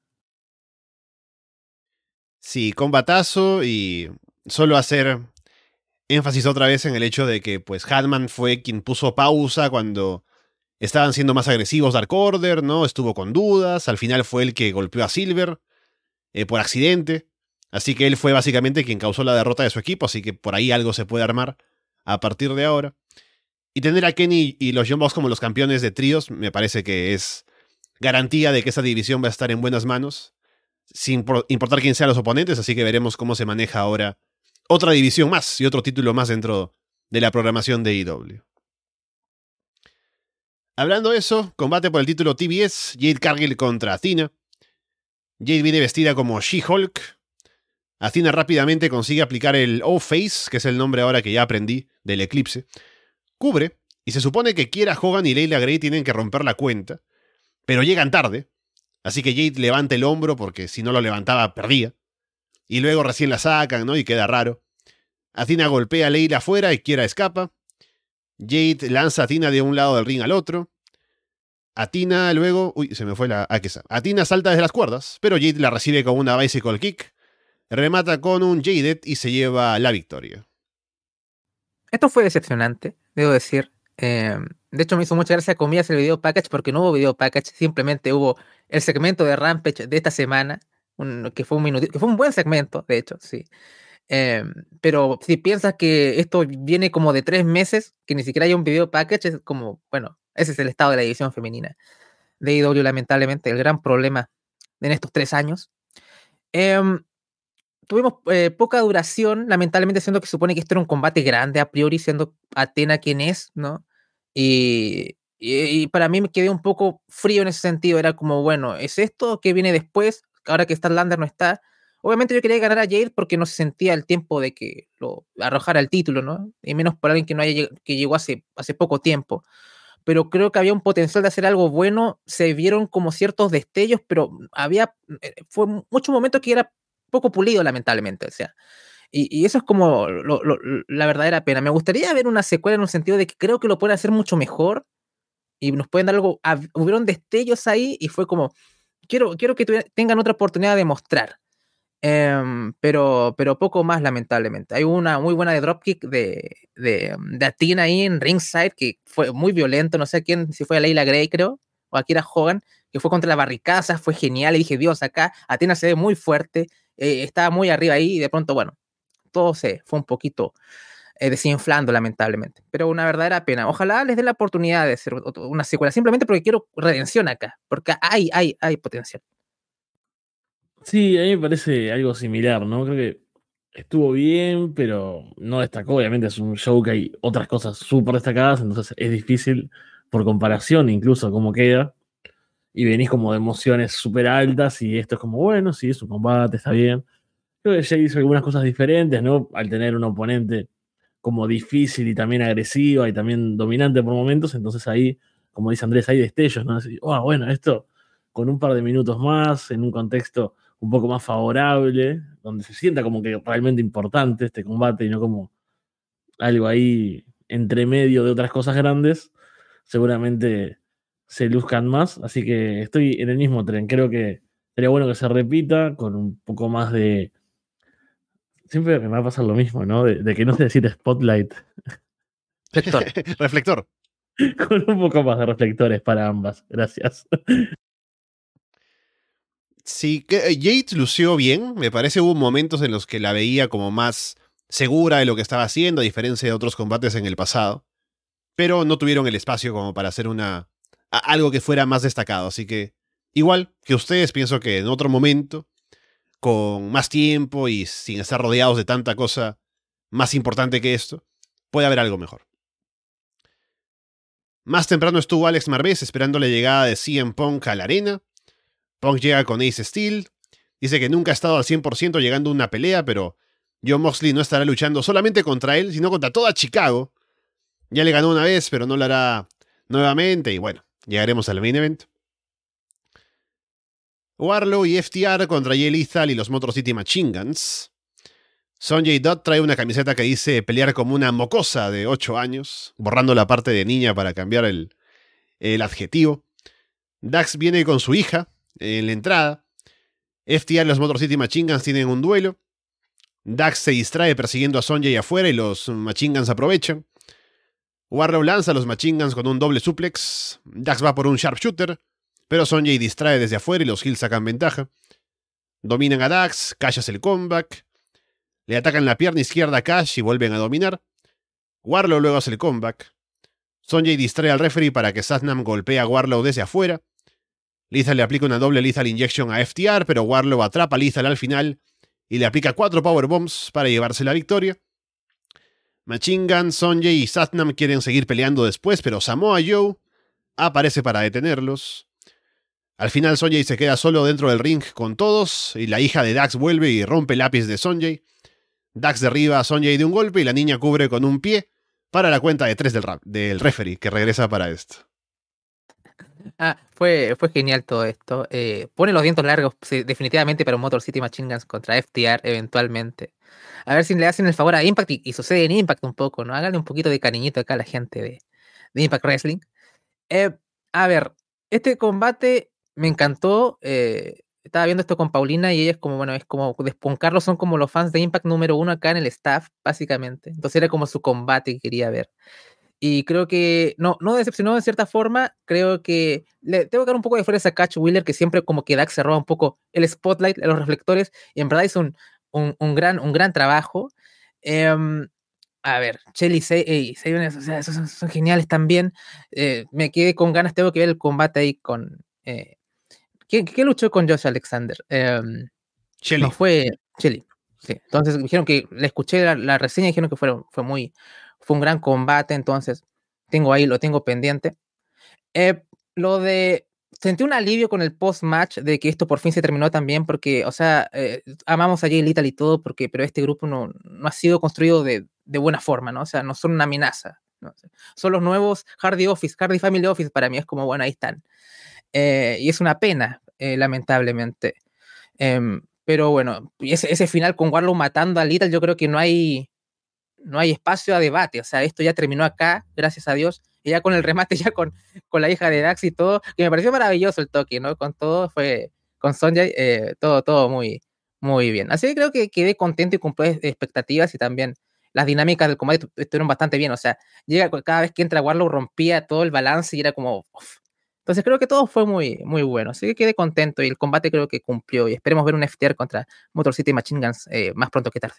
Sí, combatazo y solo hacer énfasis otra vez en el hecho de que pues Hatman fue quien puso pausa cuando estaban siendo más agresivos Dark Order, ¿no? Estuvo con dudas, al final fue el que golpeó a Silver eh, por accidente, así que él fue básicamente quien causó la derrota de su equipo, así que por ahí algo se puede armar a partir de ahora. Y tener a Kenny y los John Box como los campeones de tríos me parece que es garantía de que esa división va a estar en buenas manos sin importar quién sean los oponentes, así que veremos cómo se maneja ahora otra división más y otro título más dentro de la programación de IW. Hablando de eso, combate por el título TBS, Jade Cargill contra Athena. Jade viene vestida como She-Hulk. Athena rápidamente consigue aplicar el O-Face, que es el nombre ahora que ya aprendí del eclipse. Cubre, y se supone que Kiera Hogan y Leila Gray tienen que romper la cuenta, pero llegan tarde, Así que Jade levanta el hombro porque si no lo levantaba perdía. Y luego recién la sacan, ¿no? Y queda raro. Athena golpea a Leila afuera y Kiera escapa. Jade lanza a Athena de un lado del ring al otro. Athena luego. Uy, se me fue la. Ah, que Athena salta desde las cuerdas, pero Jade la recibe con una bicycle kick. Remata con un Jaded y se lleva la victoria. Esto fue decepcionante, debo decir. Em, de hecho, me hizo mucha gracia comillas el video package porque no hubo video package, simplemente hubo el segmento de Rampage de esta semana, que, fue un minuto, que fue un buen segmento, de hecho, sí. Em, pero si piensas que esto viene como de tres meses, que ni siquiera hay un video package, es como, bueno, ese es el estado de la edición femenina de IW, lamentablemente, el gran problema en estos tres años. Em, tuvimos eh, poca duración, lamentablemente, siendo que supone que esto era un combate grande a priori, siendo Atena quien es, ¿no? Y, y, para mí me quedé un poco frío en ese sentido. Era como, bueno, ¿es esto que viene después? Ahora que Starlander no está. Obviamente yo quería ganar a Jade porque no se sentía el tiempo de que lo arrojara el título, ¿no? Y menos por alguien que no haya que llegó hace, hace poco tiempo. Pero creo que había un potencial de hacer algo bueno. Se vieron como ciertos destellos, pero había eh, fue muchos momentos que era poco pulido, lamentablemente. O sea, y, eso es como la verdadera pena. Me gustaría ver una secuela en un sentido de que creo que lo pueden hacer mucho mejor y nos pueden dar algo. hubieron destellos ahí y fue como, quiero, quiero que tengan otra oportunidad de mostrar. Em, pero, pero poco más, lamentablemente. Hay una muy buena de dropkick de, de, de Atina ahí en ringside que fue muy violento. No sé quién, si fue Leila Gray, creo, o Akira Hogan, que fue contra la barricada. Fue genial. Y dije, Dios, acá Atina se ve muy fuerte. Eh, estaba muy arriba ahí y de pronto, bueno, todo se fue un poquito eh, desinflando, lamentablemente. Pero una verdadera pena. Ojalá les dé la oportunidad de hacer una secuela, simplemente porque quiero redención acá, porque hay, hay, hay potencial. Sí, a mí me parece algo similar, ¿no? Creo que estuvo bien, pero no destacó. Obviamente es un show que hay otras cosas súper destacadas, entonces es difícil por comparación incluso cómo queda. Y venís como de emociones súper altas y esto es como, bueno, sí, es un combate, está bien. Creo que Jay hizo algunas cosas diferentes, ¿no? Al tener un oponente como difícil y también agresiva y también dominante por momentos, entonces ahí, como dice Andrés, hay destellos, ¿no? Así, oh, bueno, esto con un par de minutos más, en un contexto un poco más favorable, donde se sienta como que realmente importante este combate y no como algo ahí entre medio de otras cosas grandes, seguramente se luzcan más. Así que estoy en el mismo tren. Creo que sería bueno que se repita con un poco más de siempre me va a pasar lo mismo, ¿no? De, que no sé decir spotlight. Reflector. reflector. Con un poco más de reflectores para ambas. Gracias. Sí, que eh, Yates lució bien. Me parece hubo momentos en los que la veía como más segura de lo que estaba haciendo, a diferencia de otros combates en el pasado. Pero no tuvieron el espacio como para hacer una. Algo que fuera más destacado. Así que. Igual que ustedes, pienso que en otro momento con más tiempo y sin estar rodeados de tanta cosa más importante que esto, puede haber algo mejor. Más temprano estuvo Alex Marvez esperando la llegada de CM Punk a la arena. Punk llega con Ace Steel. Dice que nunca ha estado al 100% llegando a una pelea, pero John Moxley no estará luchando solamente contra él, sino contra toda Chicago. Ya le ganó una vez, pero no lo hará nuevamente. Y bueno, llegaremos al main event. Warlow y FTR contra Jay Lethal y los Motor City Machine Guns. Sonjay Dutt trae una camiseta que dice pelear como una mocosa de 8 años, borrando la parte de niña para cambiar el, el adjetivo. Dax viene con su hija en la entrada. FTR y los Motor City Machine Guns tienen un duelo. Dax se distrae persiguiendo a Sonjay afuera y los Machine Guns aprovechan. Warlow lanza a los Machine Guns con un doble suplex. Dax va por un sharpshooter. Pero Sonjay distrae desde afuera y los Hills sacan ventaja. Dominan a Dax, Cash hace el comeback. Le atacan la pierna izquierda a Cash y vuelven a dominar. Warlow luego hace el comeback. Sonjay distrae al referee para que Satnam golpee a Warlow desde afuera. Lethal le aplica una doble Lethal Injection a FTR, pero Warlow atrapa a Lethal al final y le aplica cuatro powerbombs para llevarse la victoria. Machine y Satnam quieren seguir peleando después, pero Samoa Joe aparece para detenerlos. Al final Sonjay se queda solo dentro del ring con todos y la hija de Dax vuelve y rompe el lápiz de Sonjay. Dax derriba a Sonjay de un golpe y la niña cubre con un pie para la cuenta de tres del, rap, del referee que regresa para esto. Ah, fue, fue genial todo esto. Eh, pone los dientes largos definitivamente para un Motor City Machine contra FTR eventualmente. A ver si le hacen el favor a Impact y, sucede en Impact un poco, ¿no? Háganle un poquito de cariñito acá a la gente de, de Impact Wrestling. Eh, a ver, este combate me encantó. Eh, estaba viendo esto con Paulina y ella es como, bueno, es como, Carlos son como los fans de Impact número uno acá en el staff, básicamente. Entonces era como su combate que quería ver. Y creo que no, no decepcionó de cierta forma. Creo que le tengo que dar un poco de fuerza a Catch Wheeler, que siempre como que Dax se roba un poco el spotlight, los reflectores. Y en verdad hizo un, un, gran, un gran trabajo. Em, a ver, Shelly y o sea, esos son, geniales también. Eh, me quedé con ganas, tengo que ver el combate ahí con. Eh, ¿quién, luchó con Josh Alexander? Eh, No fue Shelly. Sí. Entonces dijeron que le escuché la, reseña y dijeron que fue, fue muy. Fue un gran combate, entonces tengo ahí, lo tengo pendiente. Eh, lo de sentí un alivio con el post-match de que esto por fin se terminó también, porque, o sea, eh, amamos a Jay Little y todo, porque, pero este grupo no, no ha sido construido de, de, buena forma, ¿no? O sea, no son una amenaza. ¿no? Son los nuevos Hardy Office, Hardy Family Office para mí es como, bueno, ahí están. Eh, y es una pena, eh, lamentablemente. Em, pero bueno, ese, ese final con Warlow matando a Little, yo creo que no hay, no hay espacio a debate. O sea, esto ya terminó acá, gracias a Dios y ya con el remate, ya con, con la hija de Dax y todo, que me pareció maravilloso el toque, ¿no? Con todo fue, con Sonja, eh, todo, todo muy, muy bien. Así que creo que quedé contento y cumplí expectativas y también las dinámicas del combate estuvieron bastante bien, o sea, llega cada vez que entra Warlock rompía todo el balance y era como... Entonces creo que todo fue muy, muy bueno, así que quedé contento y el combate creo que cumplió y esperemos ver un FTR contra Motor City Machine Guns eh, más pronto que tarde.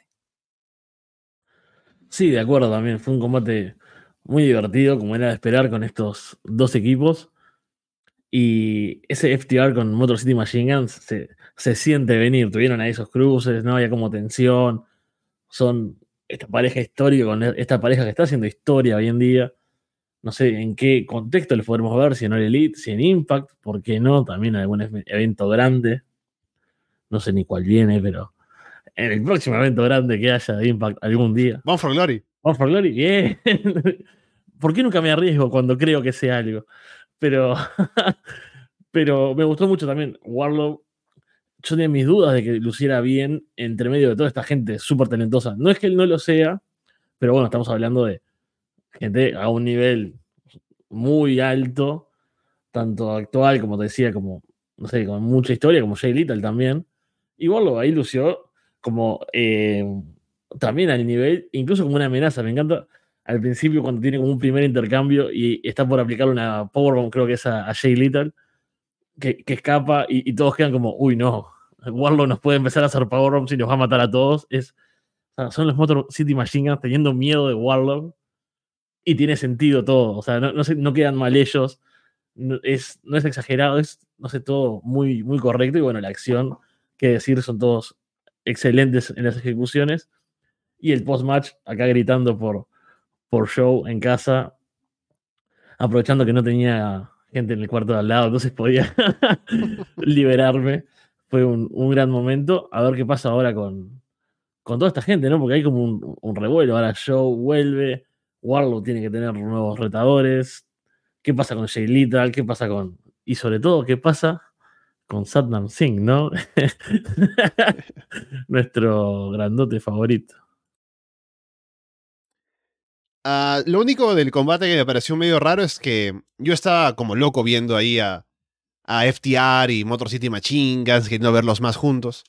Sí, de acuerdo también, fue un combate muy divertido, como era de esperar con estos dos equipos. Y ese FTR con Motor City Machine Guns se, se siente venir. Tuvieron ahí esos cruces, no había como tensión. Son esta pareja histórica con esta pareja que está haciendo historia hoy en día. No sé en qué contexto les podremos ver, si en All Elite, si en Impact, ¿por qué no? También algún evento grande. No sé ni cuál viene, pero en el próximo evento grande que haya de Impact algún día. Vamos for Glory. For Glory, bien. ¿Por qué nunca me arriesgo cuando creo que sé algo? Pero, pero me gustó mucho también Warlow. Yo tenía mis dudas de que luciera bien entre medio de toda esta gente súper talentosa. No es que él no lo sea, pero bueno, estamos hablando de gente a un nivel muy alto, tanto actual, como te decía, como, no sé, con mucha historia, como Jay Little también. Y Warlow ahí lució como eh, también al nivel, incluso como una amenaza. Me encanta al principio cuando tiene como un primer intercambio y está por aplicar una powerbomb, creo que es a, Jay Little, que, escapa y, todos quedan como, uy, no, Warlock nos puede empezar a hacer powerbombs y nos va a matar a todos. Es, son los Motor City Machine Guns teniendo miedo de Warlock y tiene sentido todo. O sea, no, no, quedan mal ellos, no es, no es exagerado, es, no sé, todo muy, muy correcto y bueno, la acción, que decir, son todos excelentes en las ejecuciones. Y el post-match, acá gritando por, por show en casa, aprovechando que no tenía gente en el cuarto de al lado, entonces podía liberarme. Fue un, gran momento. A ver qué pasa ahora con, con toda esta gente, ¿no? Porque hay como un, revuelo. Ahora Show vuelve, Warlock tiene que tener nuevos retadores. ¿Qué pasa con Jay Little? ¿Qué pasa con. Y sobre todo, ¿qué pasa con Satnam Singh, ¿no? Nuestro grandote favorito. Ah, lo único del combate que me pareció medio raro es que yo estaba como loco viendo ahí a, FTR y Motor City Machine Guns, queriendo verlos más juntos.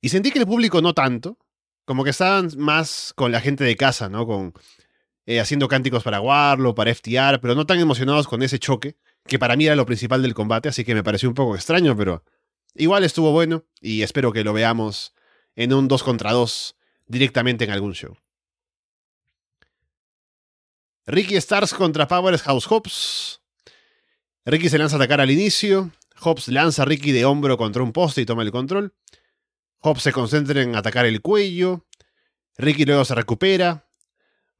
Y sentí que el público no tanto, como que estaban más con la gente de casa, ¿no? Con, eh, haciendo cánticos para Warlock, para FTR, pero no tan emocionados con ese choque, que para mí era lo principal del combate, así que me pareció un poco extraño, pero igual estuvo bueno y espero que lo veamos en un 2 contra 2 directamente en algún show. Ricky Stars contra Powerhouse Hobbs. Ricky se lanza a atacar al inicio. Hobbs lanza a Ricky de hombro contra un poste y toma el control. Hobbs se concentra en atacar el cuello. Ricky luego se recupera.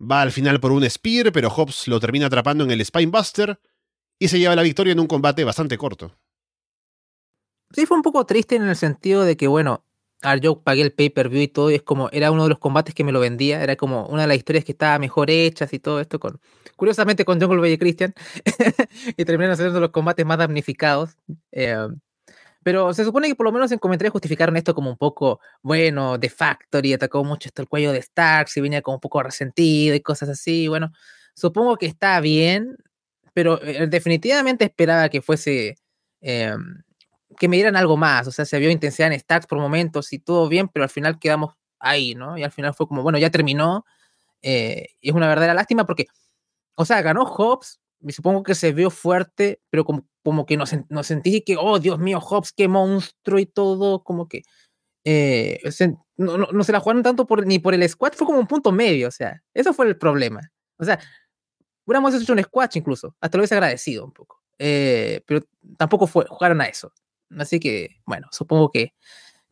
Va al final por un spear, pero Hobbs lo termina atrapando en el Spinebuster y se lleva la victoria en un combate bastante corto. Sí, fue un poco triste en el sentido de que, bueno, yo pagué el pay-per-view y todo, y es como, era uno de los combates que me lo vendía, era como una de las historias que estaba mejor hechas y todo esto, con curiosamente con Jungle y Christian, y terminaron siendo los combates más damnificados. Eh, pero se supone que por lo menos en comentarios justificaron esto como un poco, bueno, de Factory atacó mucho esto el cuello de Starks y venía como un poco resentido y cosas así. Bueno, supongo que está bien, pero eh, definitivamente esperaba que fuese eh, que me dieran algo más, o sea, se vio intensidad en stacks por momentos y todo bien, pero al final quedamos ahí, ¿no? Y al final fue como, bueno, ya terminó, eh, y es una verdadera lástima porque, o sea, ganó Hobbs, y supongo que se vio fuerte, pero como, como que nos, sentí que, oh, Dios mío, Hobbs, qué monstruo y todo, como que, eh, no, no, se la jugaron tanto por, ni por el squash, fue como un punto medio, o sea, eso fue el problema. O sea, hubiéramos hecho un squash incluso, hasta lo hubiese agradecido un poco. Eh, pero tampoco fue, jugaron a eso. Así que, bueno, supongo que,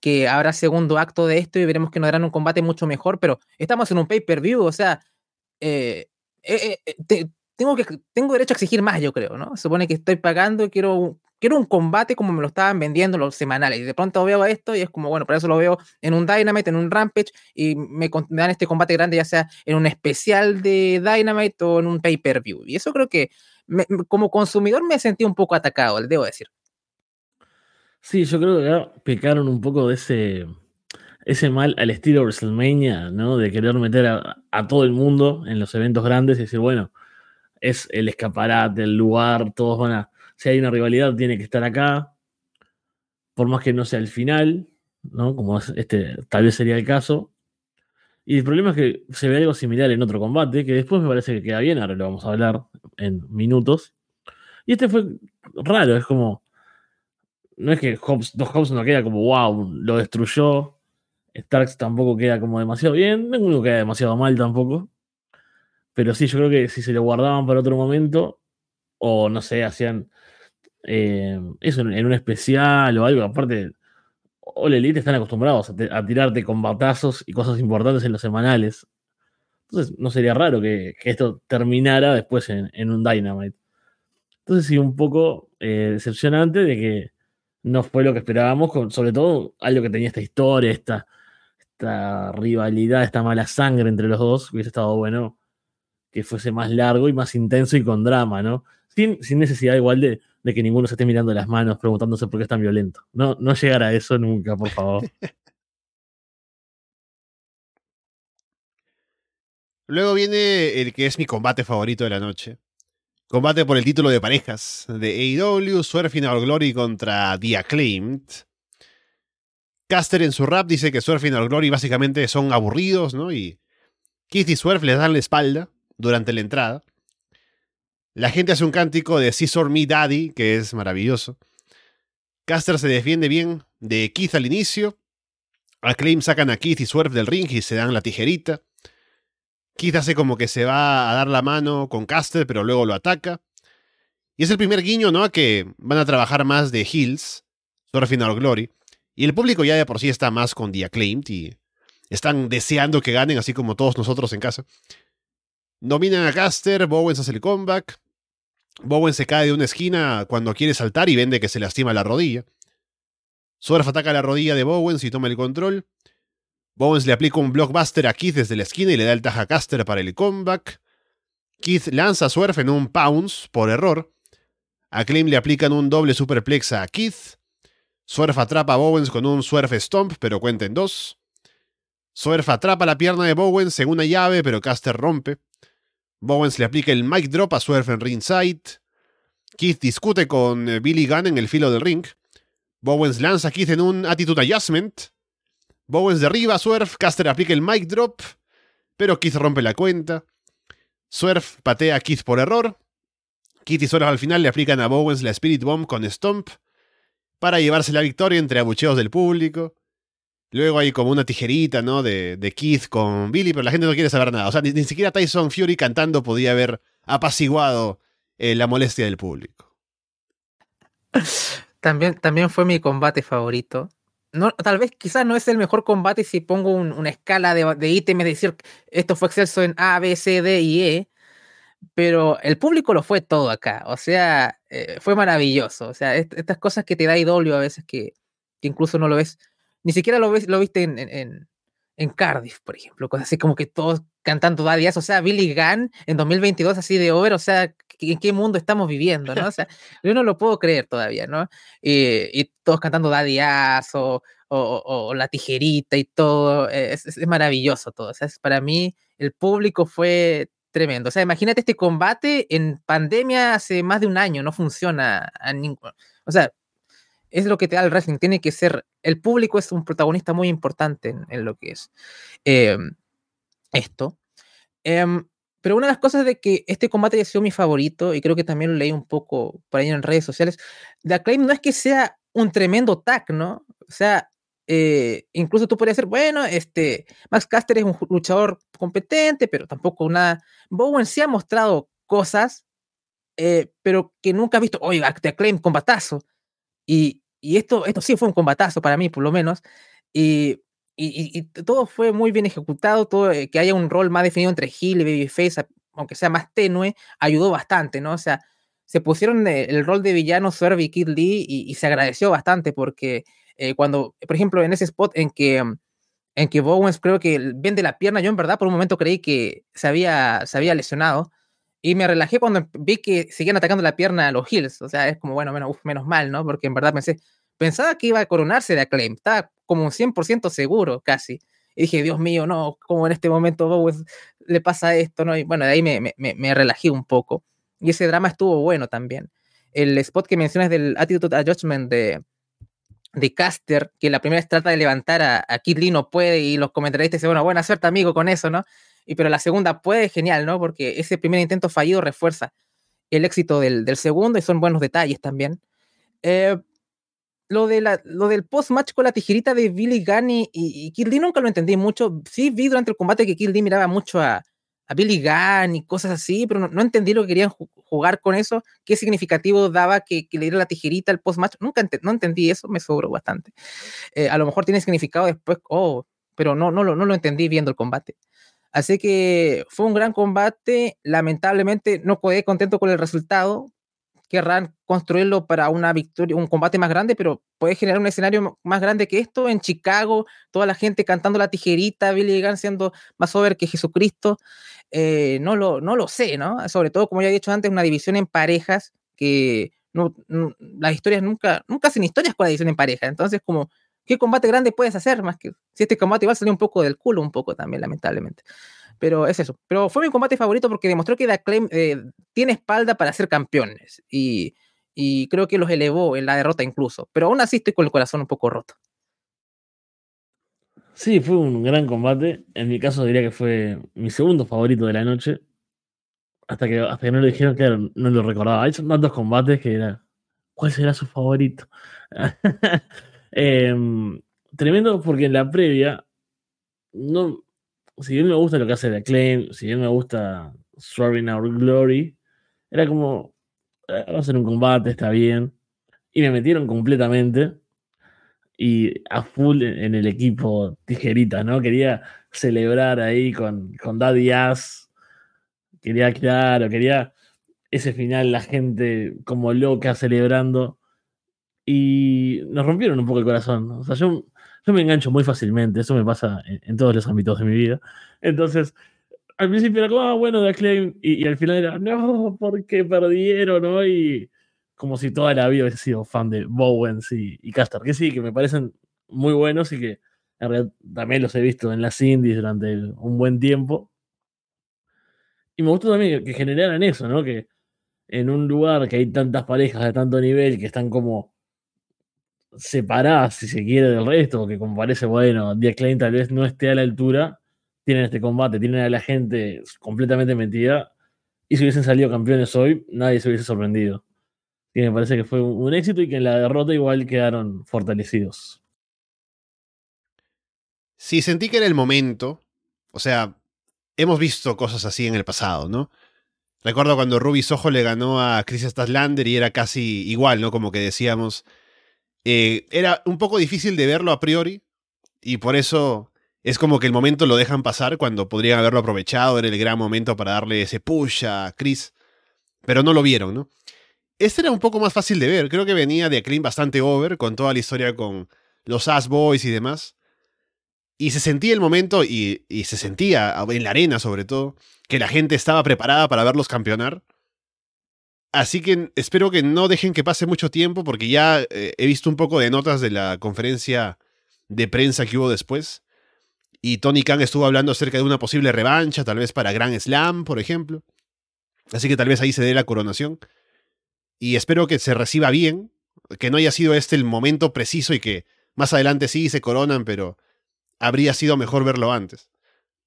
que habrá segundo acto de esto y veremos que nos darán un combate mucho mejor, pero estamos en un pay-per-view, o sea, eh, eh, tengo, que, tengo derecho a exigir más, yo creo, ¿no? Supone que estoy pagando y quiero quiero un combate como me lo estaban vendiendo los semanales. Y de pronto veo esto y es como, bueno, por eso lo veo en un Dynamite, en un Rampage, y me, dan este combate grande, ya sea en un especial de Dynamite o en un pay-per-view. Y eso creo que como consumidor me sentí un poco atacado, debo decir. Sí, yo creo que acá pecaron un poco de ese, ese mal al estilo WrestleMania, ¿no? De querer meter a, a todo el mundo en los eventos grandes y decir, bueno, es el escaparate, el lugar, todos van a si hay una rivalidad, tiene que estar acá, por más que no sea el final, ¿no? Como este tal vez sería el caso. Y el problema es que se ve algo similar en otro combate, que después me parece que queda bien, ahora lo vamos a hablar en minutos. Y este fue raro, es como. No es que Hobbs, Hobbs no queda como wow, lo destruyó. Starks tampoco queda como demasiado bien, ninguno queda demasiado mal tampoco. Pero sí, yo creo que si se lo guardaban para otro momento, o no sé, hacían eh, eso en, un especial o algo. Aparte, All Elite están acostumbrados a, tirarte con batazos y cosas importantes en los semanales. Entonces, no sería raro que, esto terminara después en, un Dynamite. Entonces, sí, un poco eh, decepcionante de que no fue lo que esperábamos, sobre todo algo que tenía esta historia, esta, esta rivalidad, esta mala sangre entre los dos. Hubiese estado bueno que fuese más largo y más intenso y con drama, ¿no? Sin, sin necesidad igual de, de que ninguno se esté mirando las manos preguntándose por qué es tan violento. No, no llegar a eso nunca, por favor. Luego viene el que es mi combate favorito de la noche. Combate por el título de parejas de AEW, Surfing Our Glory contra The Acclaimed. Caster en su rap dice que Surfing Our Glory básicamente son aburridos, ¿no? Y Keith y Swerve les dan la espalda durante la entrada. La gente hace un cántico de Scissor Me Daddy, que es maravilloso. Caster se defiende bien de Keith al inicio. Acclaim sacan a Keith y Swerve del ring y se dan la tijerita. Keith hace como que se va a dar la mano con Caster, pero luego lo ataca. Y es el primer guiño, ¿no? A que van a trabajar más de Hills, Surfing Our Glory. Y el público ya de por sí está más con The Acclaimed y están deseando que ganen, así como todos nosotros en casa. Dominan a Caster, Bowens hace el comeback. Bowen se cae de una esquina cuando quiere saltar y vende que se lastima la rodilla. Swerve ataca la rodilla de Bowens y toma el control. Bowens le aplica un blockbuster a Keith desde la esquina y le da el taja caster para el comeback. Keith lanza a Swerve en un pounce por error. A Claim le aplican un doble superplex a Keith. Swerve atrapa a Bowens con un Swerve Stomp, pero cuenta en dos. Swerve atrapa la pierna de Bowens en una llave, pero Caster rompe. Bowens le aplica el mic drop a Swerve en ringside. Keith discute con eh, Billy Gunn en el filo del ring. Bowens lanza a Keith en un attitude adjustment. Bowens derriba Swerve. Caster aplica el mic drop. Pero Keith rompe la cuenta. Swerve patea a Keith por error. Keith y Swerve al final le aplican a Bowens la Spirit Bomb con Stomp. Para llevarse la victoria entre abucheos del público. Luego hay como una tijerita, ¿no? De, Keith con Billy, pero la gente no quiere saber nada. O sea, ni, siquiera Tyson Fury cantando podía haber apaciguado eh, la molestia del público. También, también fue mi combate favorito. No, tal vez quizás no es el mejor combate si pongo una escala de, de ítems, es decir, esto fue excelso en A, B, C, D y E, pero el público lo fue todo acá. O sea, eh, fue maravilloso. O sea, estas cosas que te da idolio a veces que, que incluso no lo ves ni siquiera lo, ves, lo viste en, en, en, Cardiff, por ejemplo, cosas así como que todos cantando Daddy o sea, Billy Gunn en 2022 así de over, o sea, ¿en qué mundo estamos viviendo, no? O sea, yo no lo puedo creer todavía, ¿no? Y, todos cantando Daddy o, o, La Tijerita y todo, es, es, maravilloso todo, o sea, para mí el público fue tremendo, o sea, imagínate este combate en pandemia hace más de un año, no funciona a ningún, o sea, es lo que te da el wrestling. Tiene que ser, el público es un protagonista muy importante en, lo que es em, esto. Em, pero una de las cosas de que este combate haya sido mi favorito, y creo que también lo leí un poco por ahí en redes sociales, The Acclaim no es que sea un tremendo tag, ¿no? O sea, eh, incluso tú podrías decir, bueno, este, Max Caster es un luchador competente, pero tampoco nada. Bowen sí ha mostrado cosas, eh, pero que nunca ha visto, oiga, te Acclaim combatazo. Y, y esto, esto sí fue un combatazo para mí, por lo menos. Y, y, todo fue muy bien ejecutado, todo, eh, que haya un rol más definido entre Hill y Babyface, aunque sea más tenue, ayudó bastante, ¿no? O sea, se pusieron el, rol de villano Swerve y Kid Lee y, se agradeció bastante porque eh, cuando, por ejemplo, en ese spot en que, en que Bowens creo que vende la pierna, yo en verdad por un momento creí que se había, se había lesionado y me relajé cuando vi que seguían atacando la pierna a los Hills. O sea, es como, bueno, menos, menos mal, ¿no? Porque en verdad pensé, pensaba que iba a coronarse de Acclaim, estaba como un 100% seguro casi. Y dije, Dios mío, no, como en este momento Bowens le pasa esto, ¿no? Y bueno, de ahí me, relajé un poco. Y ese drama estuvo bueno también. El spot que mencionas del Attitude Adjustment de, de Caster, que la primera trata de levantar a, a Kid Lee, no puede, y los comentaristas dicen, bueno, buena suerte, amigo, con eso, ¿no? Y pero la segunda puede, genial, ¿no? Porque ese primer intento fallido refuerza el éxito del, del segundo y son buenos detalles también. Eh, lo, de la, lo del post-match con la tijerita de Billy Gunn y, y, Kid Lee nunca lo entendí mucho. Sí vi durante el combate que Kid Lee miraba mucho a, a Billy Gunn y cosas así, pero no, no, entendí lo que querían jugar con eso, qué significativo daba que, que le diera la tijerita al post-match, nunca no entendí eso, me sobró bastante. Eh, a lo mejor tiene significado después, oh, pero no, no, lo, no lo entendí viendo el combate. Así que fue un gran combate, lamentablemente no quedé contento con el resultado, querrán construirlo para una victoria, un combate más grande, pero puede generar un escenario más grande que esto en Chicago, toda la gente cantando la tijerita, Billy Gunn siendo más over que Jesucristo, eh, no, lo, no lo sé, ¿no? Sobre todo, como ya he dicho antes, una división en parejas que las historias nunca, nunca hacen historias con la división en pareja, entonces como, ¿qué combate grande puedes hacer? Más que si este combate igual salió un poco del culo, un poco también, lamentablemente. Pero es eso. Pero fue mi combate favorito porque demostró que Acclaim eh, tiene espalda para ser campeones. Y, y, creo que los elevó en la derrota incluso. Pero aún así estoy con el corazón un poco roto. Sí, fue un gran combate. En mi caso diría que fue mi segundo favorito de la noche. Hasta que, hasta no lo dijeron, claro, no lo recordaba. Hay tantos combates que era. ¿Cuál será su favorito? eh, tremendo porque en la previa no, si bien me gusta lo que hace The Acclaim, si bien me gusta Swerving Our Glory, era como, eh, va a ser un combate, está bien. Y me metieron completamente y a full en el equipo tijerita, ¿no? Quería celebrar ahí con, con Daddy Ass. Quería, claro, quería ese final, la gente como loca celebrando. Y nos rompieron un poco el corazón. O sea, yo yo me engancho muy fácilmente, eso me pasa en, todos los ámbitos de mi vida. Entonces, al principio era como, ah, bueno, de Acclaim, y, al final era, no, porque perdieron, ¿no? Y como si toda la vida hubiese sido fan de Bowens y, y Caster, que sí, que me parecen muy buenos y que en realidad también los he visto en las indies durante un buen tiempo. Y me gustó también que generaran eso, ¿no? Que en un lugar que hay tantas parejas de tanto nivel que están como separadas, si se quiere, del resto, que como parece, bueno, The Acclaim tal vez no esté a la altura, tienen este combate, tienen a la gente completamente metida, y si hubiesen salido campeones hoy, nadie se hubiese sorprendido. Y me parece que fue un éxito y que en la derrota igual quedaron fortalecidos. Sí, sentí que era el momento. O sea, hemos visto cosas así en el pasado, ¿no? Recuerdo cuando Ruby Soho le ganó a Chris Statlander y era casi igual, ¿no? Como que decíamos, eh, era un poco difícil de verlo a priori y por eso es como que el momento lo dejan pasar cuando podrían haberlo aprovechado, era el gran momento para darle ese push a Chris, pero no lo vieron, ¿no? Este era un poco más fácil de ver, creo que venía de Clean bastante over con toda la historia con los Ass Boys y demás. Y se sentía el momento, y, y se sentía en la arena sobre todo, que la gente estaba preparada para verlos campeonar. Así que espero que no dejen que pase mucho tiempo porque ya eh, he visto un poco de notas de la conferencia de prensa que hubo después. Y Tony Khan estuvo hablando acerca de una posible revancha, tal vez para Grand Slam, por ejemplo. Así que tal vez ahí se dé la coronación. Y espero que se reciba bien, que no haya sido este el momento preciso y que más adelante sí se coronan, pero habría sido mejor verlo antes.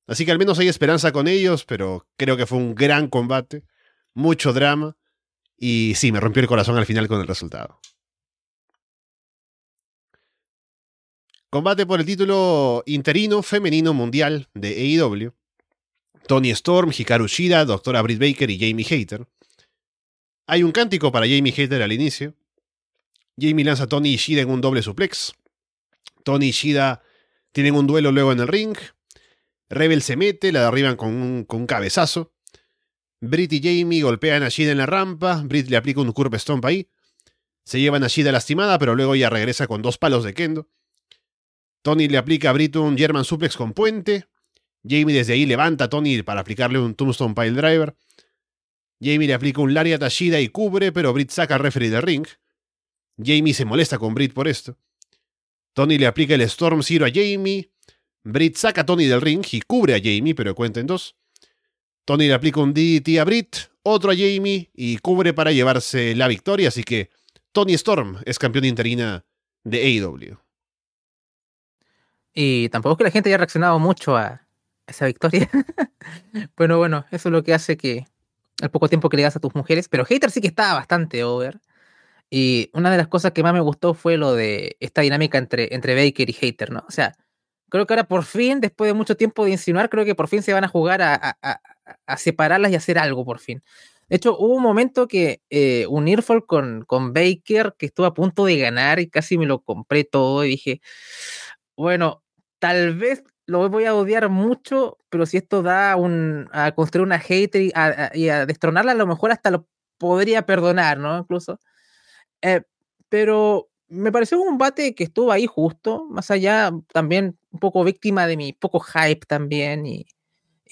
Así que al menos hay esperanza con ellos, pero creo que fue un gran combate, mucho drama y sí, me rompió el corazón al final con el resultado. Combate por el título interino femenino mundial de AEW. Tony Storm, Hikaru Shida, Doctora Britt Baker y Jamie Hater. Hay un cántico para Jamie Hater al inicio. Jamie lanza a Tony y Shida en un doble suplex. Tony y Shida tienen un duelo luego en el ring. Rebel se mete, la derriban con un, con un cabezazo. Britt y Jamie golpean a Shida en la rampa. Britt le aplica un curve stomp ahí. Se llevan a Shida lastimada, pero luego ella regresa con dos palos de kendo. Tony le aplica a Britt un German suplex con puente. Jamie desde ahí levanta a Tony para aplicarle un Tombstone Pile Driver. Jamie le aplica un Lariat a Shida y cubre, pero Britt saca al referee del ring. Jamie se molesta con Britt por esto. Tony le aplica el Storm Zero a Jamie. Britt saca a Tony del ring y cubre a Jamie, pero cuenta en dos. Tony le aplica un DDT a Britt, otro a Jamie y cubre para llevarse la victoria, así que Tony Storm es campeón interina de AEW. Y tampoco es que la gente haya reaccionado mucho a esa victoria. bueno, bueno, eso es lo que hace que el poco tiempo que le das a tus mujeres, pero Hater sí que estaba bastante over. Y una de las cosas que más me gustó fue lo de esta dinámica entre, entre Baker y Hater, ¿no? O sea, creo que ahora por fin, después de mucho tiempo de insinuar, creo que por fin se van a jugar a, separarlas y hacer algo por fin. De hecho, hubo un momento que eh, un Earfall con, con Baker que estuvo a punto de ganar y casi me lo compré todo y dije, bueno, tal vez lo voy a odiar mucho, pero si esto da un, a construir una hater y a, destronarla, a lo mejor hasta lo podría perdonar, ¿no? Incluso. Eh, pero me pareció un combate que estuvo ahí justo, más allá también un poco víctima de mi poco hype también y,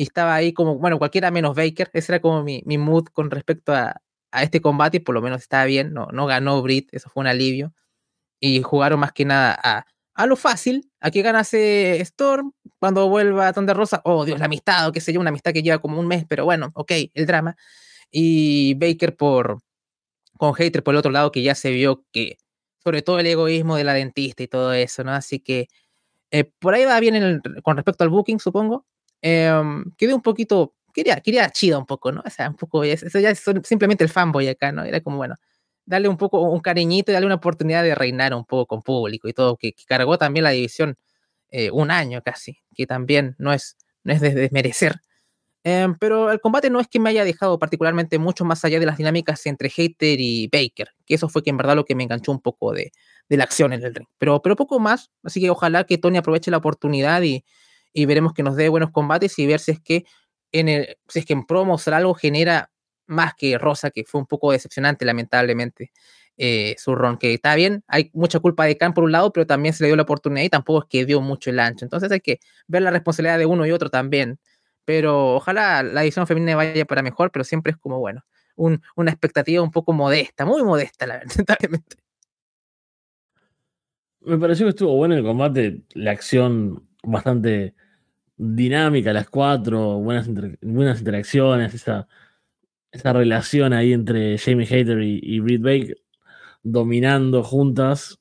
estaba ahí como, bueno, cualquiera menos Baker, ese era como mi, mi mood con respecto a, a, este combate y por lo menos estaba bien, no, no ganó Brit, eso fue un alivio y jugaron más que nada a, a lo fácil, a que ganase Storm cuando vuelva Thunder Rosa, oh Dios, la amistad, o qué sé yo, una amistad que lleva como un mes, pero bueno, ok, el drama, y Baker por con Hater por el otro lado que ya se vio que sobre todo el egoísmo de la dentista y todo eso, ¿no? Así que eh, por ahí va bien con respecto al booking, supongo. Eh, quedé un poquito, quería, quería chida un poco, ¿no? O sea, un poco, eso ya es simplemente el fanboy acá, ¿no? Era como, bueno, darle un poco un cariñito y darle una oportunidad de reinar un poco con público y todo, que, cargó también la división eh, un año casi, que también no es, no es de desmerecer. Em, pero el combate no es que me haya dejado particularmente mucho más allá de las dinámicas entre Hater y Baker, que eso fue que en verdad lo que me enganchó un poco de, de la acción en el ring. Pero, pero poco más, así que ojalá que Tony aproveche la oportunidad y, y veremos que nos dé buenos combates y ver si es que en el, si es que en promos algo genera más que Rosa, que fue un poco decepcionante, lamentablemente, eh, su ron, que está bien, hay mucha culpa de Khan por un lado, pero también se le dio la oportunidad y tampoco es que dio mucho el ancho. Entonces hay que ver la responsabilidad de uno y otro también. Pero ojalá la edición femenina vaya para mejor, pero siempre es como, bueno, una expectativa un poco modesta, muy modesta, lamentablemente. Me pareció que estuvo bueno el combate, la acción bastante dinámica, las cuatro, buenas, buenas interacciones, esa esa relación ahí entre Jamie Hater y, y Britt Baker dominando juntas.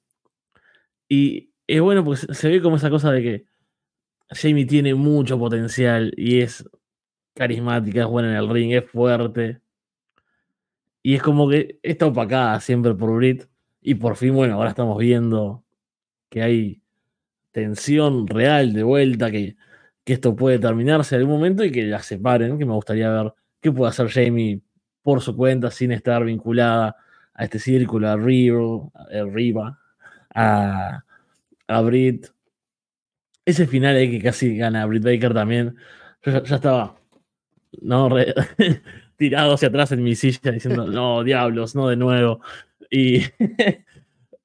Y es bueno porque se ve como esa cosa de que Jamie tiene mucho potencial y es carismática, es buena en el ring, es fuerte. Y es como que está opacada siempre por Britt. Y por fin, bueno, ahora estamos viendo que hay tensión real de vuelta, que, que esto puede terminarse en algún momento y que la separen, que me gustaría ver qué puede hacer Jamie por su cuenta sin estar vinculada a este círculo, a Rio, a Riva, a, a Brit. Ese final ahí que casi gana Brit Baker también. Yo ya, estaba ¿no? tirado hacia atrás en mi silla diciendo, no, diablos, no de nuevo. Y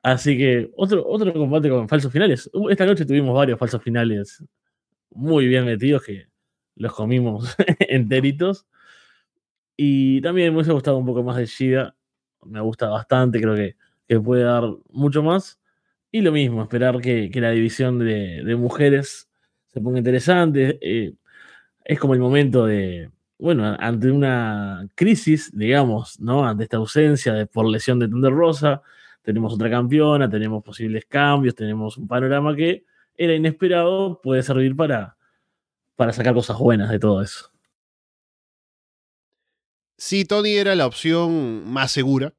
así que otro, otro combate con falsos finales. Esta noche tuvimos varios falsos finales muy bien metidos que los comimos enteritos. Y también me hubiese gustado un poco más de Shida. Me gusta bastante, creo que, que puede dar mucho más. Y lo mismo, esperar que, que la división de, de, mujeres se ponga interesante. Eh, es como el momento de, bueno, ante una crisis, digamos, ¿no? Ante esta ausencia de, por lesión de Thunder Rosa, tenemos otra campeona, tenemos posibles cambios, tenemos un panorama que era inesperado, puede servir para, para sacar cosas buenas de todo eso. Sí, Tony era la opción más segura.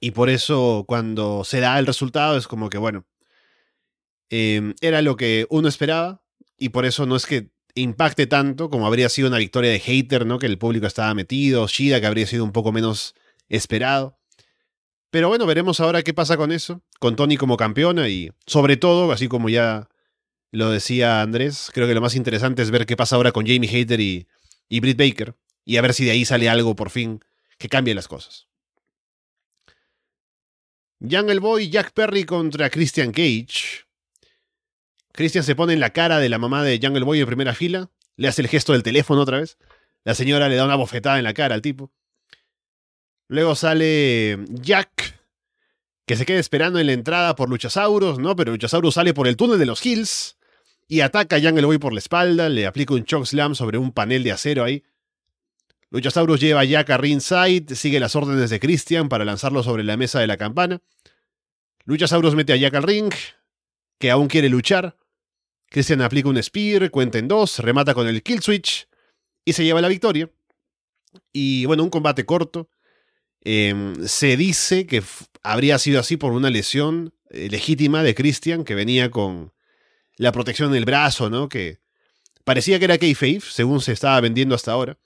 Y por eso cuando se da el resultado es como que, bueno, eh, era lo que uno esperaba y por eso no es que impacte tanto como habría sido una victoria de Hater, ¿no? Que el público estaba metido, Shida que habría sido un poco menos esperado. Pero bueno, veremos ahora qué pasa con eso, con Tony como campeona y sobre todo, así como ya lo decía Andrés, creo que lo más interesante es ver qué pasa ahora con Jamie Hater y, y Britt Baker y a ver si de ahí sale algo por fin que cambie las cosas. Jungle Boy Jack Perry contra Christian Cage. Christian se pone en la cara de la mamá de Jungle Boy en primera fila, le hace el gesto del teléfono otra vez. La señora le da una bofetada en la cara al tipo. Luego sale Jack, que se queda esperando en la entrada por Luchasaurus, ¿no? Pero Luchasaurus sale por el túnel de los Hills y ataca a Jungle Boy por la espalda, le aplica un choke slam sobre un panel de acero ahí. Luchasaurus lleva a Jack a ringside, sigue las órdenes de Christian para lanzarlo sobre la mesa de la campana. Luchasaurus mete a Jack al ring, que aún quiere luchar. Christian aplica un spear, cuenta en dos, remata con el kill switch y se lleva la victoria. Y bueno, un combate corto. Eh, se dice que habría sido así por una lesión eh, legítima de Christian que venía con la protección en el brazo, ¿no? Que parecía que era kayfabe, según se estaba vendiendo hasta ahora.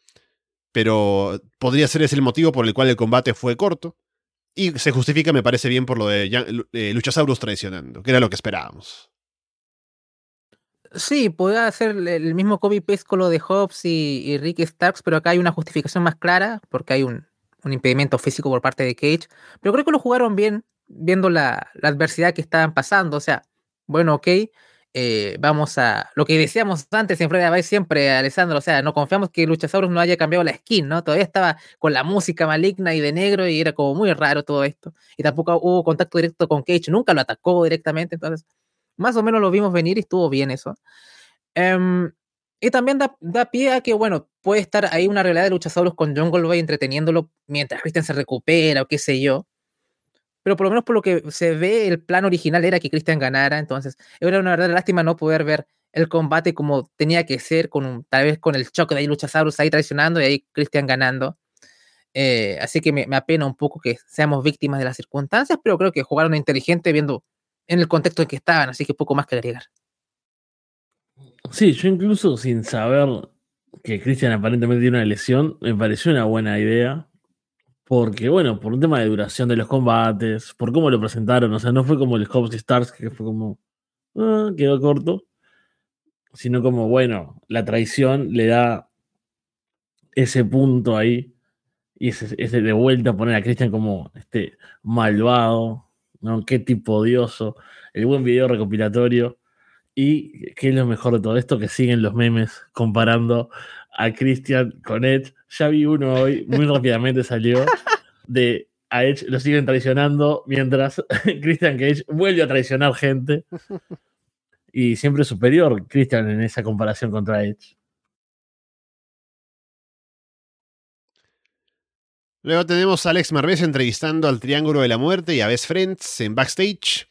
Pero podría ser ese el motivo por el cual el combate fue corto. Y se justifica, me parece bien, por lo de eh, Luchasaurus traicionando, que era lo que esperábamos. Sí, podría ser el mismo copy paste lo de Hobbs y, y Rick Starks, pero acá hay una justificación más clara, porque hay un, un impedimento físico por parte de Cage. Pero creo que lo jugaron bien, viendo la, adversidad que estaban pasando. O sea, bueno, ok, eh, vamos a. Lo que decíamos antes en Florida siempre, Alessandro, o sea, no confiamos que Luchasaurus no haya cambiado la skin, ¿no? Todavía estaba con la música maligna y de negro y era como muy raro todo esto. Y tampoco hubo contacto directo con Cage, nunca lo atacó directamente, entonces más o menos lo vimos venir y estuvo bien eso. Um, y también da, da, pie a que, bueno, puede estar ahí una realidad de Luchasaurus con Jungle Boy entreteniéndolo mientras Christian se recupera o qué sé yo. Pero por lo menos por lo que se ve, el plan original era que Christian ganara. Entonces, era una verdadera lástima no poder ver el combate como tenía que ser, con tal vez con el choque de ahí Luchasaurus ahí traicionando y ahí Christian ganando. Eh, así que me, me, apena un poco que seamos víctimas de las circunstancias, pero creo que jugaron inteligente viendo en el contexto en que estaban, así que poco más que agregar. Sí, yo incluso sin saber que Christian aparentemente tiene una lesión, me pareció una buena idea. Porque, bueno, por un tema de duración de los combates, por cómo lo presentaron, o sea, no fue como el Hobbs Stars, que fue como. Ah, quedó corto. Sino como, bueno, la traición le da ese punto ahí. Y ese, ese de vuelta a poner a Christian como este malvado, ¿no? Qué tipo odioso. El buen video recopilatorio y qué es lo mejor de todo esto, que siguen los memes comparando a Christian con Edge. Ya vi uno hoy, muy rápidamente salió, de a Edge lo siguen traicionando mientras Christian Cage vuelve a traicionar gente. Y siempre superior Christian en esa comparación contra Edge. Luego tenemos a Alex Marvez entrevistando al Triángulo de la Muerte y a Best Friends en backstage.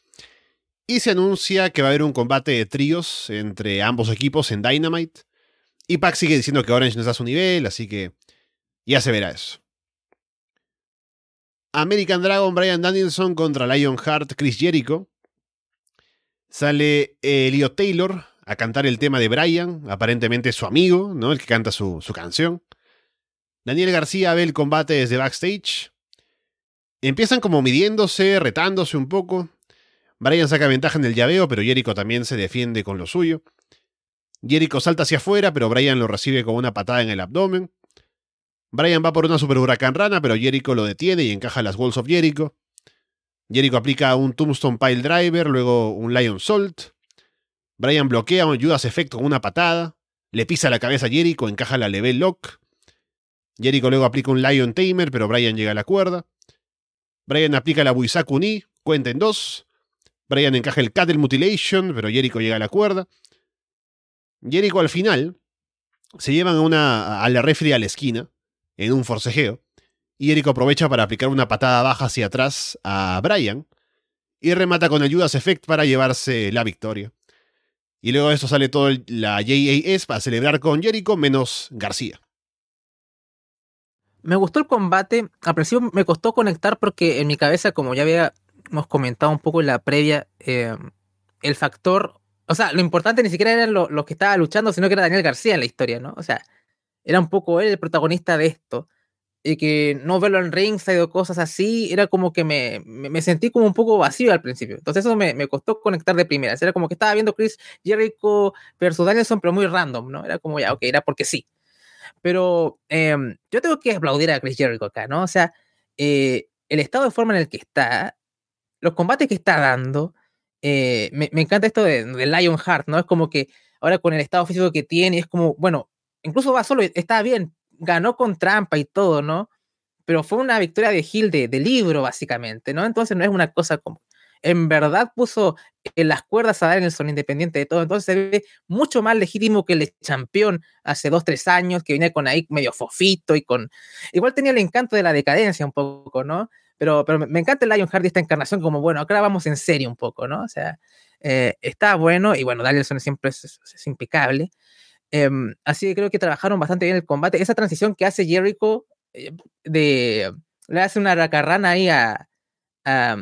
Y se anuncia que va a haber un combate de tríos entre ambos equipos en Dynamite. Y Pac sigue diciendo que Orange no está a su nivel, así que ya se verá eso. American Dragon Brian Danielson contra Lionheart Chris Jericho. Sale Elliot Taylor a cantar el tema de Brian, aparentemente su amigo, ¿no? El que canta su, su canción. Daniel García ve el combate desde backstage. Empiezan como midiéndose, retándose un poco. Brian saca ventaja en el llaveo, pero Jericho también se defiende con lo suyo. Jericho salta hacia afuera, pero Brian lo recibe con una patada en el abdomen. Brian va por una super huracán rana, pero Jericho lo detiene y encaja las Walls of Jericho. Jericho aplica un Tombstone Pile Driver, luego un Lion Salt. Brian bloquea un Judas Effect con una patada. Le pisa la cabeza a Jericho, encaja la Level Lock. Jericho luego aplica un Lion Tamer, pero Brian llega a la cuerda. Brian aplica la Buisaku Ni, cuenta en dos. Brian encaja el Cattle Mutilation, pero Jericho llega a la cuerda. Jericho al final se llevan a, una, a la refri a la esquina, en un forcejeo, y Jericho aprovecha para aplicar una patada baja hacia atrás a Brian, y remata con el Judas Effect para llevarse la victoria. Y luego de eso sale todo la JAS para celebrar con Jericho, menos García. Me gustó el combate. Al me costó conectar porque en mi cabeza, como ya habíamos comentado un poco en la previa, eh, el factor, o sea, lo importante ni siquiera eran los que estaba luchando, sino que era Daniel García en la historia, ¿no? O sea, era un poco él el protagonista de esto. Y que no verlo en ringside o cosas así, era como que me, me, sentí como un poco vacío al principio. Entonces eso me, me, costó conectar de primeras. Era como que estaba viendo Chris Jericho versus Danielson, pero muy random, ¿no? Era como ya, ok, era porque sí. Pero em, yo tengo que aplaudir a Chris Jericho acá, ¿no? O sea, eh, el estado de forma en el que está, los combates que está dando, eh, me, me, encanta esto de, de Lionheart, ¿no? Es como que ahora con el estado físico que tiene, es como, bueno, incluso va solo, está bien, ganó con trampa y todo, ¿no? Pero fue una victoria de Gil de, libro, básicamente, ¿no? Entonces no es una cosa como... En verdad puso en las cuerdas a dar en el son independiente de todo. Entonces se ve mucho más legítimo que el campeón hace dos, tres años, que venía con ahí medio fofito y con... Igual tenía el encanto de la decadencia un poco, ¿no? Pero, pero me encanta el Lion Hardy esta encarnación como, bueno, acá vamos en serio un poco, ¿no? O sea, eh, está bueno y bueno, Danielson siempre es, es impecable. Em, así que creo que trabajaron bastante bien el combate. Esa transición que hace Jericho eh, de le hace una racarrana ahí a, a,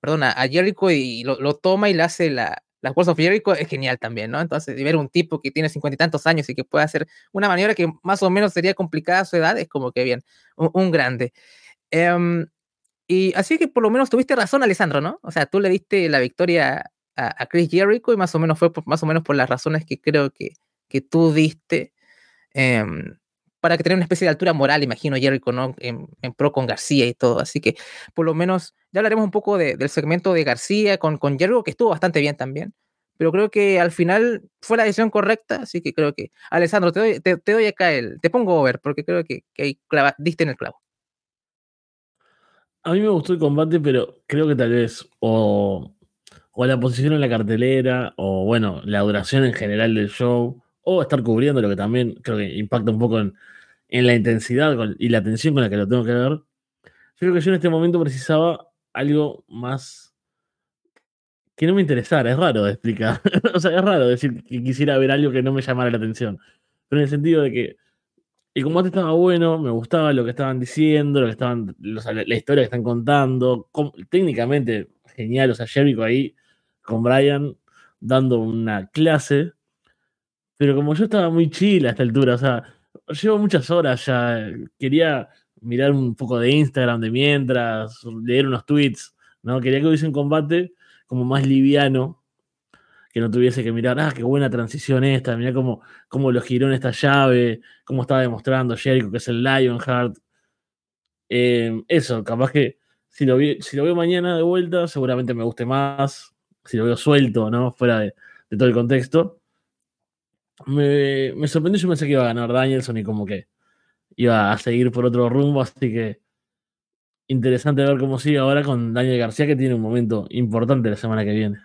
perdona, a Jericho y lo, toma y le hace la, la Force of Jericho es genial también, ¿no? Entonces, ver un tipo que tiene cincuenta y tantos años y que puede hacer una maniobra que más o menos sería complicada a su edad, es como que bien, un, grande. Em, y así que por lo menos tuviste razón, Alessandro, ¿no? O sea, tú le diste la victoria a, a Chris Jericho y más o menos fue más o menos por las razones que creo que, que tú diste em, para que tenga una especie de altura moral, imagino, Jericho, ¿no? En, pro con García y todo. Así que por lo menos ya hablaremos un poco del segmento de García con, con Jericho, que estuvo bastante bien también. Pero creo que al final fue la decisión correcta, así que creo que, Alessandro, te doy, te, doy acá el, te pongo over, porque creo que, que ahí diste en el clavo. A mí me gustó el combate, pero creo que tal vez o, o la posición en la cartelera, o bueno, la duración en general del show, o estar cubriendo, lo que también creo que impacta un poco en, la intensidad y la atención con la que lo tengo que ver. Yo creo que yo en este momento precisaba algo más que no me interesara. Es raro de explicar. o sea, es raro decir que quisiera ver algo que no me llamara la atención. Pero en el sentido de que el combate estaba bueno, me gustaba lo que estaban diciendo, lo que estaban, la historia que están contando. técnicamente genial. O sea, Jericho ahí con Brian dando una clase pero como yo estaba muy chill a esta altura, o sea, llevo muchas horas ya, quería mirar un poco de Instagram de mientras, leer unos tweets, ¿no? Quería que hubiese un combate como más liviano, que no tuviese que mirar, ah, qué buena transición esta, mira cómo, cómo lo giró en esta llave, cómo estaba demostrando Jericho que es el Lionheart. Eh, eso, capaz que si lo, si lo veo mañana de vuelta, seguramente me guste más, si lo veo suelto, ¿no? Fuera de todo el contexto me, me sorprendió, yo pensé que iba a ganar Danielson y como que iba a seguir por otro rumbo, así que interesante ver cómo sigue ahora con Daniel García, que tiene un momento importante la semana que viene.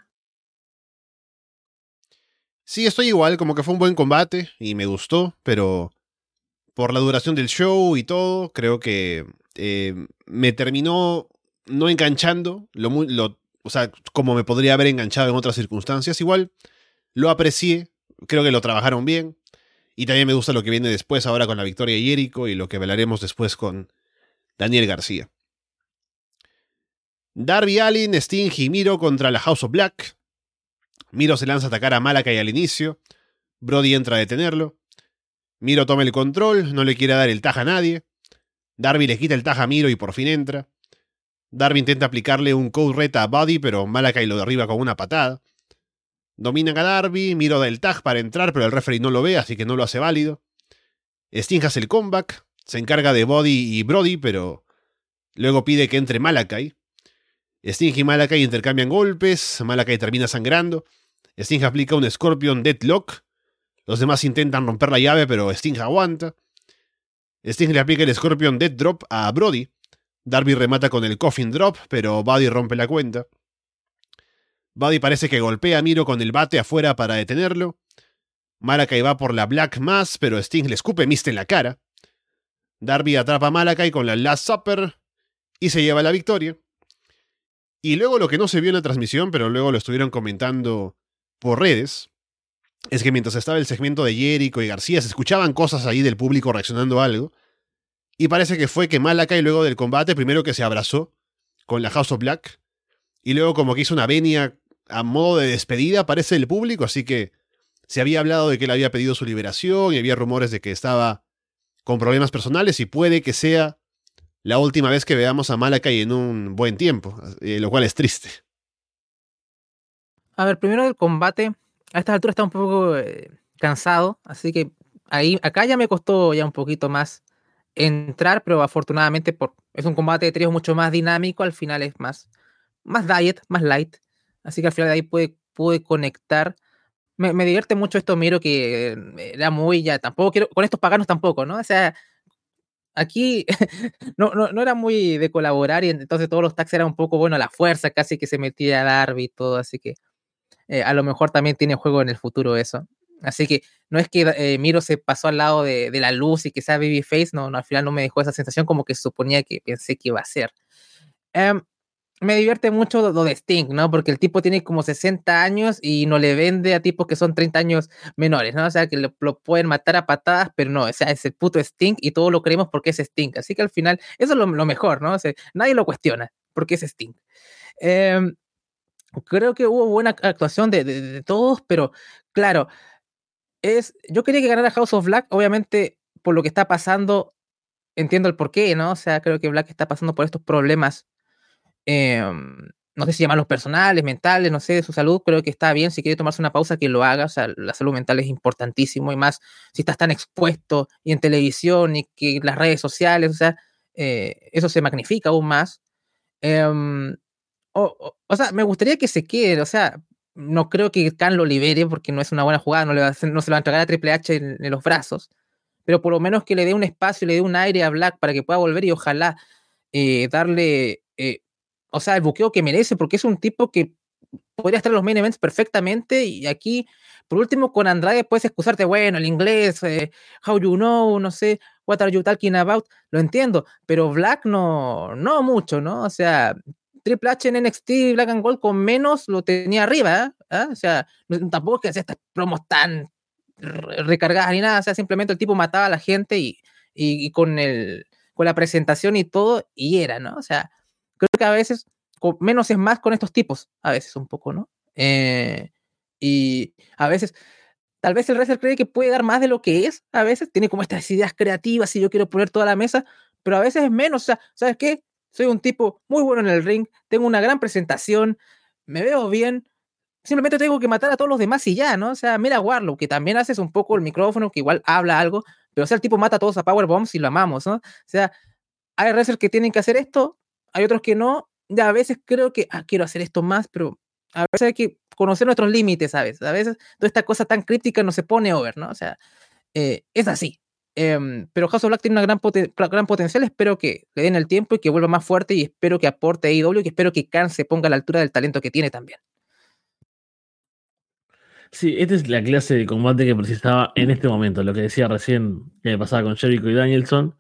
Sí, estoy igual, como que fue un buen combate y me gustó, pero por la duración del show y todo, creo que eh, me terminó no enganchando, lo, o sea, como me podría haber enganchado en otras circunstancias. Igual lo aprecié, creo que lo trabajaron bien. Y también me gusta lo que viene después, ahora con la victoria de Jericho y lo que hablaremos después con Daniel García. Darby Allin, Sting y Miro contra la House of Black. Miro se lanza a atacar a Malakai al inicio. Brody entra a detenerlo. Miro toma el control, no le quiere dar el taja a nadie. Darby le quita el taja a Miro y por fin entra. Darby intenta aplicarle un code red a Buddy, pero Malakai lo derriba con una patada. Dominan a Darby, Miro del tag para entrar, pero el referee no lo ve, así que no lo hace válido. Sting hace el comeback, se encarga de Body y Brody, pero luego pide que entre Malakai. Sting y Malakai intercambian golpes, Malakai termina sangrando. Sting aplica un Scorpion Deadlock. Los demás intentan romper la llave, pero Sting aguanta. Sting le aplica el Scorpion Dead Drop a Brody. Darby remata con el Coffin Drop, pero Buddy rompe la cuenta. Buddy parece que golpea a Miro con el bate afuera para detenerlo. Malakai va por la Black Mass, pero Sting le escupe Mist en la cara. Darby atrapa a Malakai con la Last Supper y se lleva la victoria. Y luego lo que no se vio en la transmisión, pero luego lo estuvieron comentando por redes, es que mientras estaba el segmento de Jericho y García se escuchaban cosas ahí del público reaccionando a algo. Y parece que fue que Malakai luego del combate, primero que se abrazó con la House of Black, y luego como que hizo una venia a modo de despedida, parece el público, así que se había hablado de que él había pedido su liberación y había rumores de que estaba con problemas personales y puede que sea la última vez que veamos a Malakai en un buen tiempo, eh, lo cual es triste. A ver, primero el combate. A esta altura está un poco eh, cansado, así que ahí, acá ya me costó ya un poquito más entrar, pero afortunadamente por, es un combate de tríos mucho más dinámico, al final es más, más diet, más light, así que al final de ahí pude, pude conectar. Me, me divierte mucho esto, miro que eh, era muy ya, tampoco quiero, con estos paganos tampoco, ¿no? O sea, aquí no, no, no, era muy de colaborar y entonces todos los tags eran un poco, bueno, la fuerza, casi que se metía al árbitro así que eh, a lo mejor también tiene juego en el futuro eso. Así que no es que eh, Miro se pasó al lado de, de, la luz y que sea Babyface, no, no, al final no me dejó esa sensación como que suponía que pensé que iba a ser. Um, me divierte mucho lo de Sting, ¿no? Porque el tipo tiene como 60 años y no le vende a tipos que son 30 años menores, ¿no? O sea, que lo, pueden matar a patadas, pero no, o sea, es el puto Sting y todo lo creemos porque es Sting. Así que al final, eso es lo, mejor, ¿no? O sea, nadie lo cuestiona porque es Sting. Um, creo que hubo buena actuación de, todos, pero claro, es, yo quería que ganara House of Black, obviamente por lo que está pasando, entiendo el porqué, ¿no? O sea, creo que Black está pasando por estos problemas, eh, no sé si llamarlos personales, mentales, no sé, de su salud, creo que está bien, si quiere tomarse una pausa, que lo haga, o sea, la salud mental es importantísimo, y más si estás tan expuesto y en televisión y que las redes sociales, o sea, eh, eso se magnifica aún más. Eh, o, o, sea, me gustaría que se quede, o sea, no creo que Khan lo libere porque no es una buena jugada, no, se lo va a entregar a Triple H en, en, los brazos, pero por lo menos que le dé un espacio, le dé un aire a Black para que pueda volver y ojalá eh, darle, eh, o sea, el buqueo que merece, porque es un tipo que podría estar en los main events perfectamente y aquí, por último, con Andrade puedes excusarte, bueno, el inglés, eh, how you know, no sé, what are you talking about, lo entiendo, pero Black no, no mucho, ¿no? O sea, Triple H en NXT Black and Gold con menos lo tenía arriba, ¿eh? o sea, tampoco es que hacía estas promos tan recargadas ni nada, o sea, simplemente el tipo mataba a la gente y, y, y, con, el, con la presentación y todo, y era, ¿no? O sea, creo que a veces menos es más con estos tipos, a veces un poco, ¿no? Eh, y a veces, tal vez el wrestler cree que puede dar más de lo que es, a veces tiene como estas ideas creativas y yo quiero poner toda la mesa, pero a veces es menos, o sea, ¿sabes qué? soy un tipo muy bueno en el ring, tengo una gran presentación, me veo bien, simplemente tengo que matar a todos los demás y ya, ¿no? O sea, mira Warlock, que también haces un poco el micrófono, que igual habla algo, pero o sea, el tipo mata a todos a Powerbombs y lo amamos, ¿no? O sea, hay wrestlers que tienen que hacer esto, hay otros que no, ya a veces creo que, ah, quiero hacer esto más, pero a veces hay que conocer nuestros límites, ¿sabes? A veces toda esta cosa tan crítica no se pone over, ¿no? O sea, eh, es así. Eh, pero House of Black tiene una gran, poten gran, potencial. Espero que le den el tiempo y que vuelva más fuerte. Y espero que aporte AEW. Y espero que Khan se ponga a la altura del talento que tiene también. Sí, esta es la clase de combate que precisaba en este momento. Lo que decía recién que pasaba con Jericho y Danielson.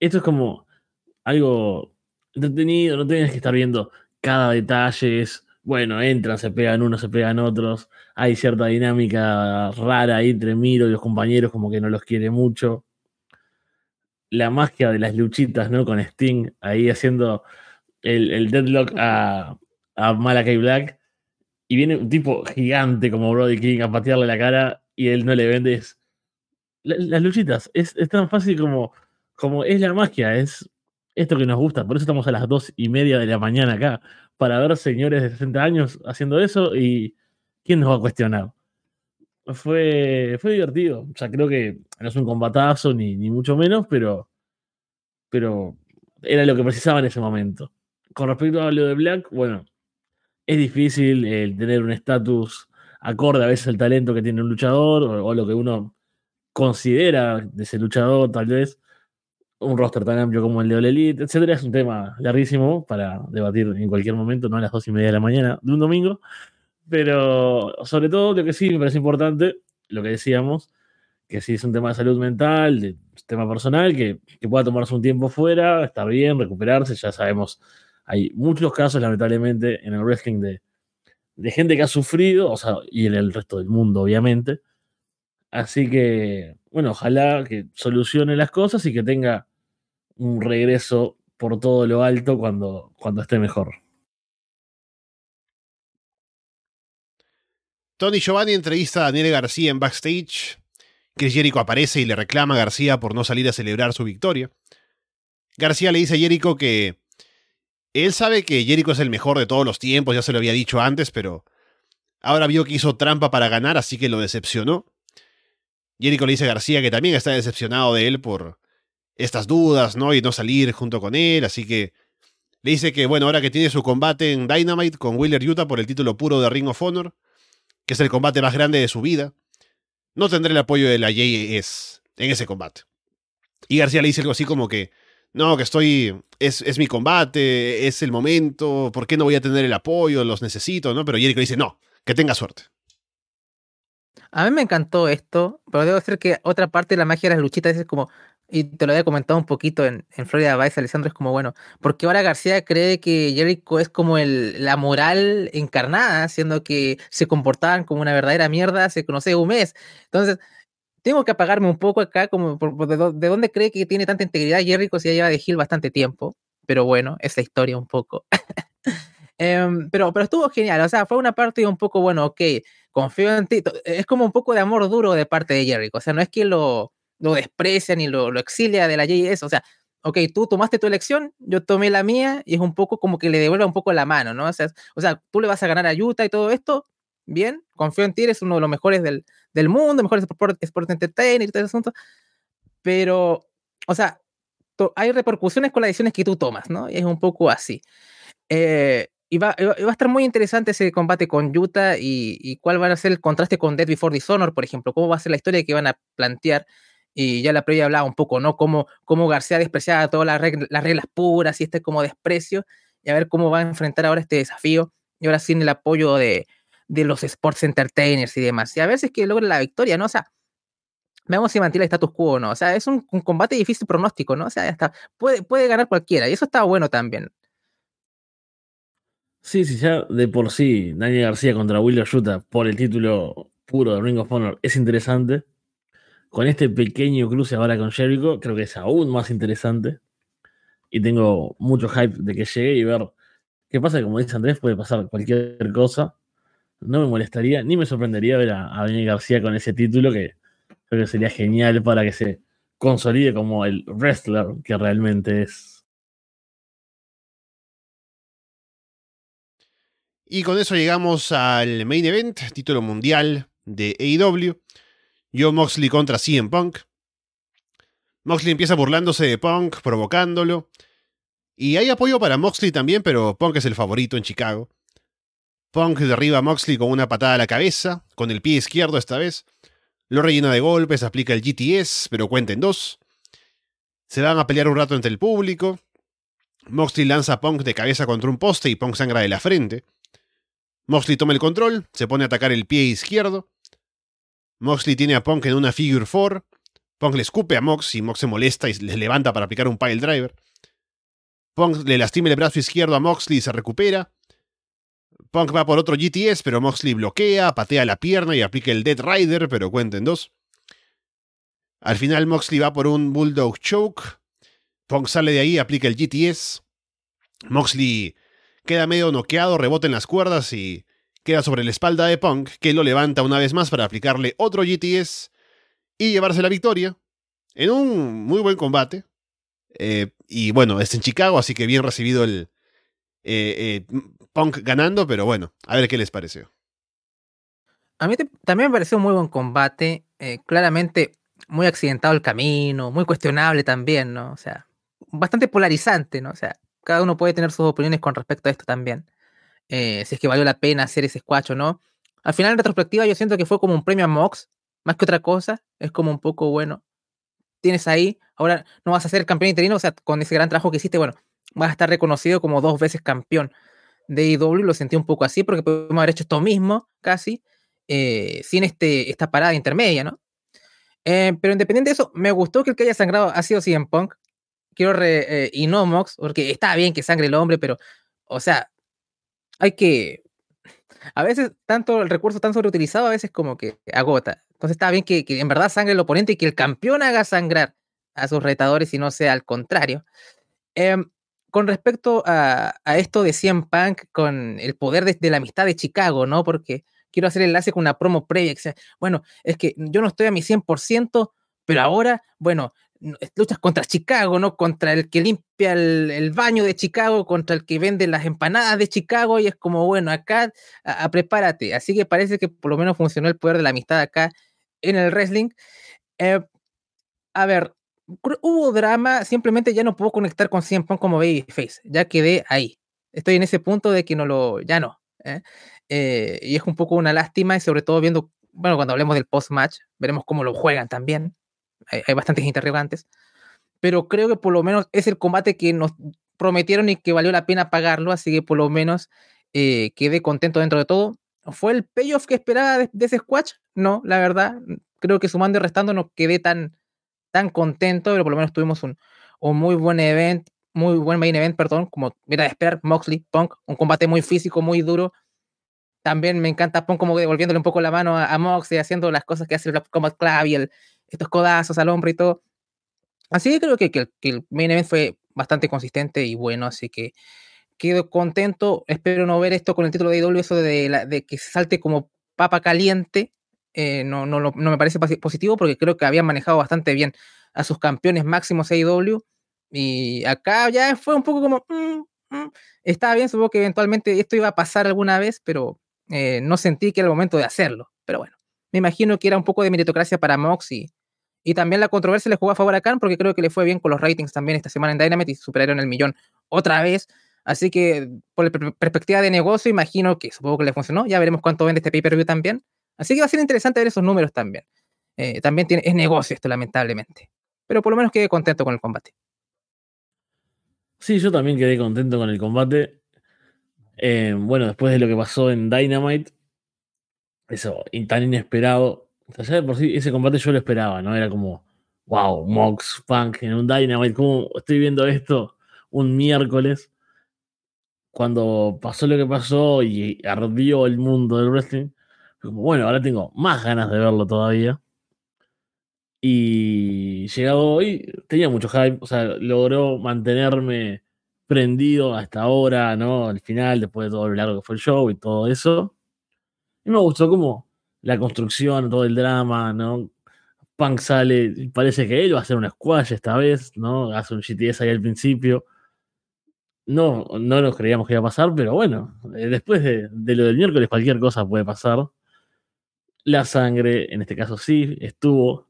Esto es como algo No tienes que estar viendo cada detalle. Bueno, entran, se pegan unos, se pegan otros. Hay cierta dinámica rara ahí entre Miro y los compañeros, como que no los quiere mucho. La magia de las luchitas, ¿no? Con Sting ahí haciendo el, deadlock a, a Malakai Black. Y viene un tipo gigante como Brody King a patearle la cara y él no le vende. Es, la, las luchitas, es, es, tan fácil como, como es la magia, es esto que nos gusta. Por eso estamos a las dos y media de la mañana acá, para ver señores de 60 años haciendo eso y ¿quién nos va a cuestionar? Fue, fue divertido. O sea, creo que no es un combatazo ni, ni mucho menos, pero, pero era lo que precisaba en ese momento. Con respecto a lo de Black, bueno, es difícil el tener un estatus acorde a veces al talento que tiene un luchador o, o, lo que uno considera de ese luchador, tal vez. Un roster tan amplio como el de All Elite, etcétera, es un tema larguísimo para debatir en cualquier momento, no a las dos y media de la mañana de un domingo. Pero sobre todo lo que sí me parece importante, lo que decíamos, que sí es un tema de salud mental, de tema personal, que, que pueda tomarse un tiempo fuera, estar bien, recuperarse, ya sabemos hay muchos casos, lamentablemente, en el wrestling de, de gente que ha sufrido, o sea, y en el resto del mundo, obviamente. Así que, bueno, ojalá que solucione las cosas y que tenga un regreso por todo lo alto cuando, cuando esté mejor. Tony Giovanni entrevista a Daniel García en backstage. Chris Jericho aparece y le reclama a García por no salir a celebrar su victoria. García le dice a Jericho que él sabe que Jericho es el mejor de todos los tiempos, ya se lo había dicho antes, pero ahora vio que hizo trampa para ganar, así que lo decepcionó. Jericho le dice a García que también está decepcionado de él por estas dudas, ¿no? Y no salir junto con él, así que le dice que, bueno, ahora que tiene su combate en Dynamite con Wheeler Utah por el título puro de Ring of Honor, que es el combate más grande de su vida, no tendrá el apoyo de la JS en ese combate. Y García le dice algo así como que, no, que estoy, es, es mi combate, es el momento, ¿por qué no voy a tener el apoyo? Los necesito, ¿no? Pero Jericho dice, no, que tenga suerte. A mí me encantó esto, pero debo decir que otra parte de la magia de las luchitas es como, y te lo había comentado un poquito en, en Florida Vice, Alessandro, es como, bueno, porque ahora García cree que Jericho es como el, la moral encarnada, siendo que se comportaban como una verdadera mierda no sé, un mes. Entonces, tengo que apagarme un poco acá, como de, dónde cree que tiene tanta integridad Jericho si ya lleva de Gil bastante tiempo. Pero bueno, esa historia un poco. Em, pero, pero estuvo genial, o sea, fue una parte un poco, bueno, ok, confío en ti. Es como un poco de amor duro de parte de Jericho, o sea, no es que lo, lo desprecia ni lo, lo exilia de la JS, o sea, ok, tú tomaste tu elección, yo tomé la mía, y es un poco como que le devuelve un poco la mano, ¿no? O sea, o sea tú le vas a ganar a Utah y todo esto, bien, confío en ti, eres uno de los mejores del, del mundo, mejores sport, sport entertainer y todo ese asunto, pero, o sea, hay repercusiones con las decisiones que tú tomas, ¿no? Y es un poco así. Eh, y va, a estar muy interesante ese combate con Utah y, cuál va a ser el contraste con Dead Before Dishonor, por ejemplo, cómo va a ser la historia que van a plantear. Y ya la previa hablaba un poco, ¿no? Cómo, cómo García despreciaba todas las reglas, las reglas puras y este como desprecio, y a ver cómo va a enfrentar ahora este desafío, y ahora sin el apoyo de, de los sports entertainers y demás. Y a ver si es que logra la victoria, ¿no? O sea, veamos si mantiene el status quo o no. O sea, es un, combate difícil pronóstico, ¿no? O sea, hasta puede, puede ganar cualquiera, y eso está bueno también. Sí, sí, ya de por sí Daniel García contra Will Yuta por el título puro de Ring of Honor es interesante. Con este pequeño cruce ahora con Jericho, creo que es aún más interesante. Y tengo mucho hype de que llegue y ver qué pasa. Como dice Andrés, puede pasar cualquier cosa. No me molestaría, ni me sorprendería ver a, Daniel García con ese título, que creo que sería genial para que se consolide como el wrestler que realmente es. Y con eso llegamos al main event, título mundial de AEW. Yo Moxley contra CM Punk. Moxley empieza burlándose de Punk, provocándolo. Y hay apoyo para Moxley también, pero Punk es el favorito en Chicago. Punk derriba a Moxley con una patada a la cabeza, con el pie izquierdo esta vez. Lo rellena de golpes, aplica el GTS, pero cuenta en dos. Se van a pelear un rato entre el público. Moxley lanza a Punk de cabeza contra un poste y Punk sangra de la frente. Moxley toma el control, se pone a atacar el pie izquierdo. Moxley tiene a Punk en una figure 4. Punk le escupe a Mox y Mox se molesta y le levanta para aplicar un pile driver. Punk le lastima el brazo izquierdo a Moxley y se recupera. Punk va por otro GTS, pero Moxley bloquea, patea la pierna y aplica el Dead Rider, pero cuenta en dos. Al final Moxley va por un Bulldog Choke. Punk sale de ahí, aplica el GTS. Moxley queda medio noqueado, rebota en las cuerdas y queda sobre la espalda de Punk, que lo levanta una vez más para aplicarle otro GTS y llevarse la victoria en un muy buen combate. Eh, y bueno, es en Chicago, así que bien recibido el eh, eh, Punk ganando, pero bueno, a ver qué les pareció. A mí también me pareció un muy buen combate, claramente muy accidentado el camino, muy cuestionable también, ¿no? O sea, bastante polarizante, ¿no? O sea, cada uno puede tener sus opiniones con respecto a esto también. Eh, si es que valió la pena hacer ese squash o no. Al final, en retrospectiva, yo siento que fue como un premio a Mox, más que otra cosa. Es como un poco bueno. Tienes ahí, ahora no vas a ser campeón interino, o sea, con ese gran trabajo que hiciste, bueno, vas a estar reconocido como dos veces campeón de IW. Lo sentí un poco así, porque podemos haber hecho esto mismo, casi, eh, sin este, esta parada intermedia, ¿no? Eh, pero independiente de eso, me gustó que el que haya sangrado ha sido CM Punk quiero re, y no Mox, porque está bien que sangre el hombre, pero, o sea, hay que. A veces, tanto el recurso tan sobreutilizado, a veces como que agota. Entonces, está bien que, en verdad sangre el oponente y que el campeón haga sangrar a sus retadores y no sea al contrario. Em, con respecto a, esto de CM Punk, con el poder de, la amistad de Chicago, ¿no? Porque quiero hacer enlace con una promo previa. Que sea, bueno, es que yo no estoy a mi 100%, pero ahora, bueno, luchas contra Chicago, ¿no? Contra el que limpia el, baño de Chicago, contra el que vende las empanadas de Chicago, y es como, bueno, acá, a, prepárate. Así que parece que por lo menos funcionó el poder de la amistad acá en el wrestling. Eh, a ver, hubo drama, simplemente ya no puedo conectar con 100 como Babyface, ya quedé ahí. Estoy en ese punto de que no lo, ya no. ¿eh? Eh, y es un poco una lástima, y sobre todo viendo, bueno, cuando hablemos del post-match, veremos cómo lo juegan también. Hay, bastantes interrogantes. Pero creo que por lo menos es el combate que nos prometieron y que valió la pena pagarlo, así que por lo menos eh, quedé contento dentro de todo. ¿Fue el payoff que esperaba de, ese squash? No, la verdad. Creo que sumando y restando no quedé tan, tan contento, pero por lo menos tuvimos un, un muy buen event, muy buen main event, perdón, como mira de esperar, Moxley, Punk, un combate muy físico, muy duro. También me encanta Punk como devolviéndole un poco la mano a, Moxley, haciendo las cosas que hace el Combat Club y el, estos codazos al hombre y todo. Así que creo que, que, el main event fue bastante consistente y bueno, así que quedo contento. Espero no ver esto con el título de IW, eso de, la, de que salte como papa caliente. Eh, no, no, no, me parece positivo porque creo que habían manejado bastante bien a sus campeones máximos AEW. Y acá ya fue un poco como. Mm, mm". Estaba bien, supongo que eventualmente esto iba a pasar alguna vez, pero eh, no sentí que era el momento de hacerlo. Pero bueno, me imagino que era un poco de meritocracia para Mox y, y también la controversia le jugó a favor a Khan porque creo que le fue bien con los ratings también esta semana en Dynamite y superaron el millón otra vez. Así que, por la perspectiva de negocio, imagino que supongo que le funcionó. Ya veremos cuánto vende este pay-per-view también. Así que va a ser interesante ver esos números también. Eh, también tiene, es negocio esto, lamentablemente. Pero por lo menos quedé contento con el combate. Sí, yo también quedé contento con el combate. Eh, bueno, después de lo que pasó en Dynamite, eso, tan inesperado. O sea, por sí, ese combate yo lo esperaba, ¿no? Era como, wow, Mox, Punk en un Dynamite, ¿cómo estoy viendo esto un miércoles? Cuando pasó lo que pasó y ardió el mundo del wrestling, como, bueno, ahora tengo más ganas de verlo todavía. Y llegado hoy, tenía mucho hype, o sea, logró mantenerme prendido hasta ahora, ¿no? Al final, después de todo lo largo que fue el show y todo eso. Y me gustó como la construcción, todo el drama, ¿no? Punk sale, parece que él va a hacer una squash esta vez, ¿no? Hace un GTS ahí al principio. No, no nos creíamos que iba a pasar, pero bueno, eh, después de, lo del miércoles cualquier cosa puede pasar. La sangre, en este caso sí, estuvo,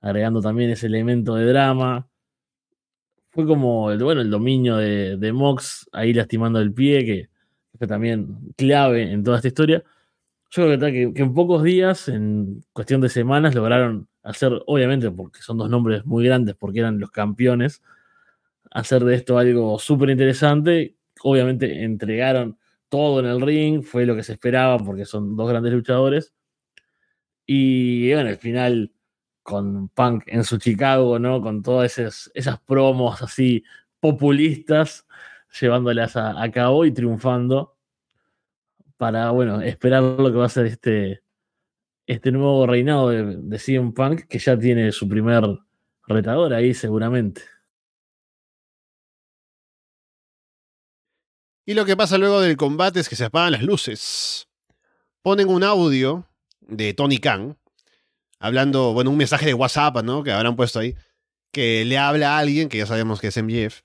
agregando también ese elemento de drama. Fue como, el, bueno, el dominio de, de Mox ahí lastimando el pie, que fue también clave en toda esta historia. Yo creo que, que, en pocos días, en cuestión de semanas, lograron hacer, obviamente, porque son dos nombres muy grandes, porque eran los campeones, hacer de esto algo súper interesante. Obviamente entregaron todo en el ring, fue lo que se esperaba, porque son dos grandes luchadores. Y bueno, al final, con Punk en su Chicago, ¿no? Con todas esas, esas promos así populistas, llevándolas a cabo y triunfando para, bueno, esperar lo que va a ser este, este nuevo reinado de, CM Punk, que ya tiene su primer retador ahí seguramente. Y lo que pasa luego del combate es que se apagan las luces. Ponen un audio de Tony Khan, hablando, bueno, un mensaje de WhatsApp, ¿no? Que habrán puesto ahí, que le habla a alguien, que ya sabemos que es MJF,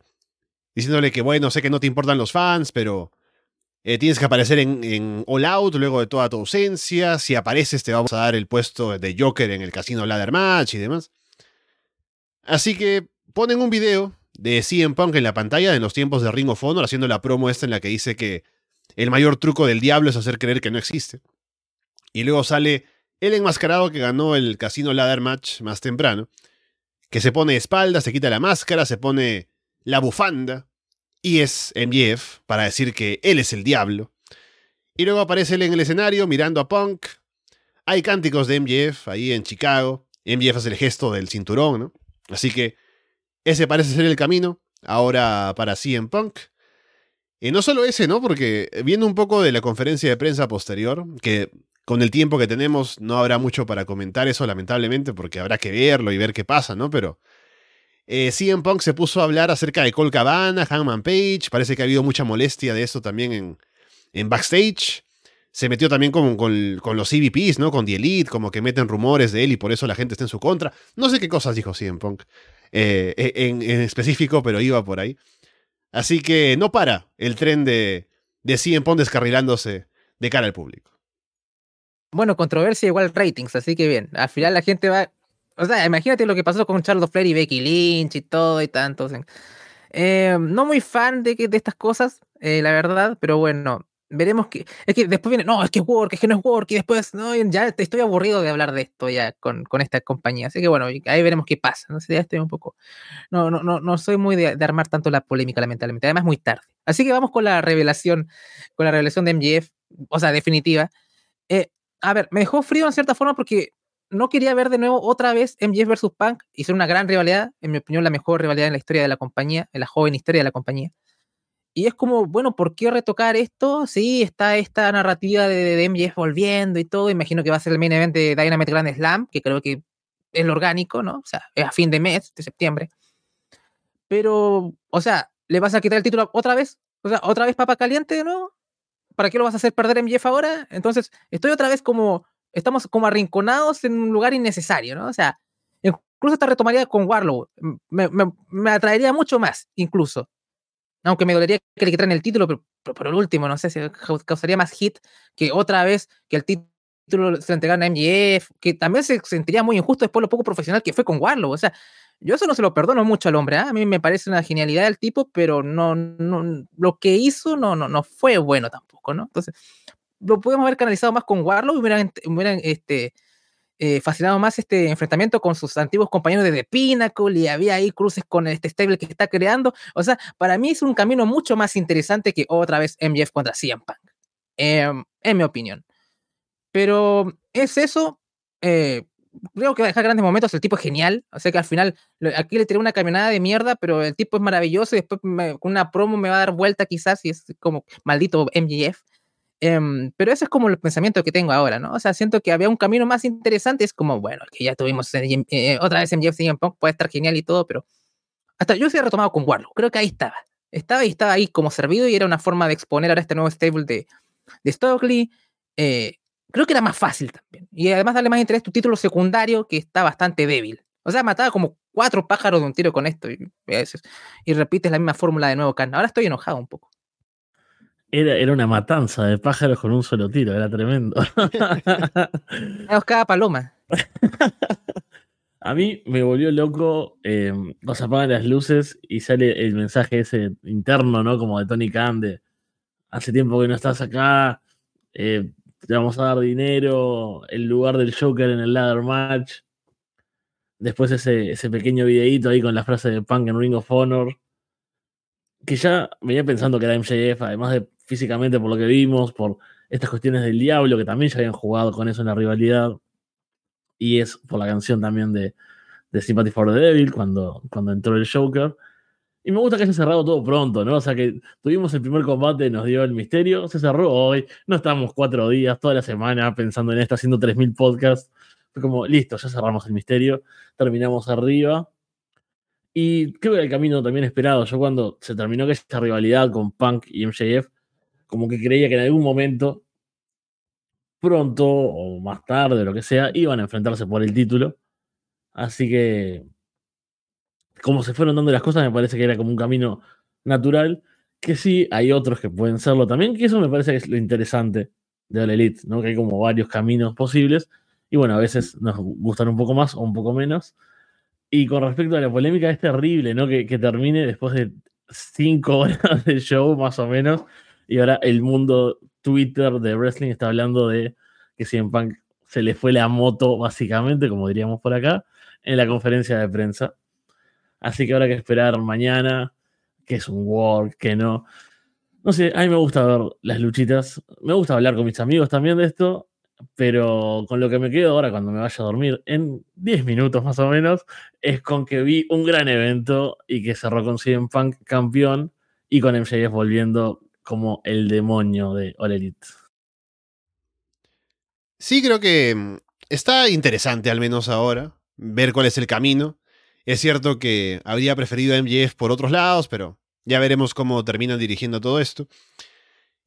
diciéndole que, bueno, sé que no te importan los fans, pero eh, tienes que aparecer en, All Out luego de toda tu ausencia. Si apareces, te vamos a dar el puesto de Joker en el Casino Ladder Match y demás. Así que ponen un video de CM Punk en la pantalla en los tiempos de Ring of Honor, haciendo la promo esta en la que dice que el mayor truco del diablo es hacer creer que no existe. Y luego sale el enmascarado que ganó el Casino Ladder Match más temprano, que se pone espalda, se quita la máscara, se pone la bufanda, y es MJF para decir que él es el diablo. Y luego aparece él en el escenario mirando a Punk. Hay cánticos de MJF ahí en Chicago. MJF hace el gesto del cinturón, ¿no? Así que ese parece ser el camino ahora para CM Punk. Y no solo ese, ¿no? Porque viendo un poco de la conferencia de prensa posterior, que con el tiempo que tenemos no habrá mucho para comentar eso, lamentablemente, porque habrá que verlo y ver qué pasa, ¿no? Pero eh, CM Punk se puso a hablar acerca de Cole Cabana, Hangman Page. Parece que ha habido mucha molestia de eso también en, en backstage. se metió también con, con, los CVPs, ¿no? Con The Elite, como que meten rumores de él y por eso la gente está en su contra. No sé qué cosas dijo CM Punk eh, e, en, específico, pero iba por ahí. Así que no para el tren de, de CM Punk descarrilándose de cara al público. Bueno, controversia igual ratings, así que bien. Al final la gente va. O sea, imagínate lo que pasó con Charles Flair y Becky Lynch y todo y tanto. Eh, no muy fan de, de estas cosas, eh, la verdad, pero bueno, veremos que. Es que después viene, no, es que es work, es que no es work, y después, no, ya estoy aburrido de hablar de esto ya con, con esta compañía. Así que bueno, ahí veremos qué pasa. No sé, ya estoy un poco. No, no, no, no soy muy de, armar tanto la polémica, lamentablemente. Además, muy tarde. Así que vamos con la revelación, con la revelación de MGF, o sea, definitiva. Eh, a ver, me dejó frío en cierta forma porque no quería ver de nuevo otra vez MGF versus Punk y ser una gran rivalidad, en mi opinión, la mejor rivalidad en la historia de la compañía, en la joven historia de la compañía. Y es como, bueno, ¿por qué retocar esto? Sí, está esta narrativa de, de MJF volviendo y todo. Imagino que va a ser el main event de Dynamite Grand Slam, que creo que es lo orgánico, ¿no? O sea, es a fin de mes, de septiembre. Pero, o sea, ¿le vas a quitar el título otra vez? O sea, ¿otra vez papa caliente no? ¿Para qué lo vas a hacer perder MJF ahora? Entonces, estoy otra vez como, estamos como arrinconados en un lugar innecesario, ¿no? O sea, incluso esta retomaría con Warlow. Me, me, me atraería mucho más, incluso. Aunque me dolería que le quitaran el título, pero, por el último, no sé si causaría más hit que otra vez que el título se lo entregaran a MGF, que también se sentiría muy injusto después lo poco profesional que fue con Warlow. O sea, yo eso no se lo perdono mucho al hombre. ¿ah? A mí me parece una genialidad del tipo, pero no, no, lo que hizo no, no, no fue bueno tampoco, ¿no? Entonces, lo podemos haber canalizado más con Warlow y hubieran, hubieran este, eh, fascinado más este enfrentamiento con sus antiguos compañeros de The Pinnacle y había ahí cruces con este stable que está creando. O sea, para mí es un camino mucho más interesante que otra vez MJF contra CM Punk, em, en mi opinión. Pero es eso. Eh, creo que va a dejar grandes momentos. El tipo es genial. O sea que al final, aquí le tiré una camionada de mierda, pero el tipo es maravilloso y después con una promo me va a dar vuelta quizás y es como maldito MJF. Em, pero ese es como el pensamiento que tengo ahora, ¿no? O sea, siento que había un camino más interesante. Es como, bueno, que ya tuvimos eh, otra vez en Jeff Punk, puede estar genial y todo, pero hasta yo se he retomado con Warlow. Creo que ahí estaba. Estaba y estaba ahí como servido y era una forma de exponer ahora este nuevo stable de, de Stockley. Eh, creo que era más fácil también. Y además darle más interés a tu título secundario que está bastante débil. O sea, mataba como cuatro pájaros de un tiro con esto y, y repites la misma fórmula de nuevo, Ahora estoy enojado un poco. Era, una matanza de pájaros con un solo tiro, era tremendo. cada paloma. A mí me volvió loco, eh, nos apagan las luces y sale el mensaje ese interno, ¿no? Como de Tony Khan hace tiempo que no estás acá, eh, te vamos a dar dinero, el lugar del Joker en el ladder match. Después ese, ese pequeño videíto ahí con la frase de Punk en Ring of Honor. Que ya venía pensando que era MJF, además de físicamente por lo que vimos, por estas cuestiones del diablo, que también ya habían jugado con eso en la rivalidad. Y es por la canción también de, de Sympathy for the Devil, cuando, cuando entró el Joker. Y me gusta que haya cerrado todo pronto, ¿no? O sea, que tuvimos el primer combate, nos dio el misterio, se cerró hoy, no estamos cuatro días, toda la semana pensando en esto, haciendo 3.000 podcasts. Fue como, listo, ya cerramos el misterio, terminamos arriba. Y creo que el camino también esperado. Yo cuando se terminó esta rivalidad con Punk y MJF, como que creía que en algún momento, pronto o más tarde, lo que sea, iban a enfrentarse por el título. Así que, como se fueron dando las cosas, me parece que era como un camino natural. Que sí, hay otros que pueden serlo también, que eso me parece que es lo interesante de All Elite, ¿no? Que hay como varios caminos posibles. Y bueno, a veces nos gustan un poco más o un poco menos. Y con respecto a la polémica, es terrible, ¿no? Que, que termine después de cinco horas de show, más o menos, y ahora el mundo Twitter de wrestling está hablando de que CM Punk se le fue la moto, básicamente, como diríamos por acá, en la conferencia de prensa. Así que habrá que esperar mañana, que es un work, que no. No sé, a mí me gusta ver las luchitas. Me gusta hablar con mis amigos también de esto, pero con lo que me quedo ahora cuando me vaya a dormir, en 10 minutos más o menos, es con que vi un gran evento y que cerró con CM Punk campeón y con MJF volviendo como el demonio de All Elite. Sí, creo que mm, está interesante, al menos ahora, ver cuál es el camino. Es cierto que habría preferido a MJF por otros lados, pero ya veremos cómo terminan dirigiendo todo esto.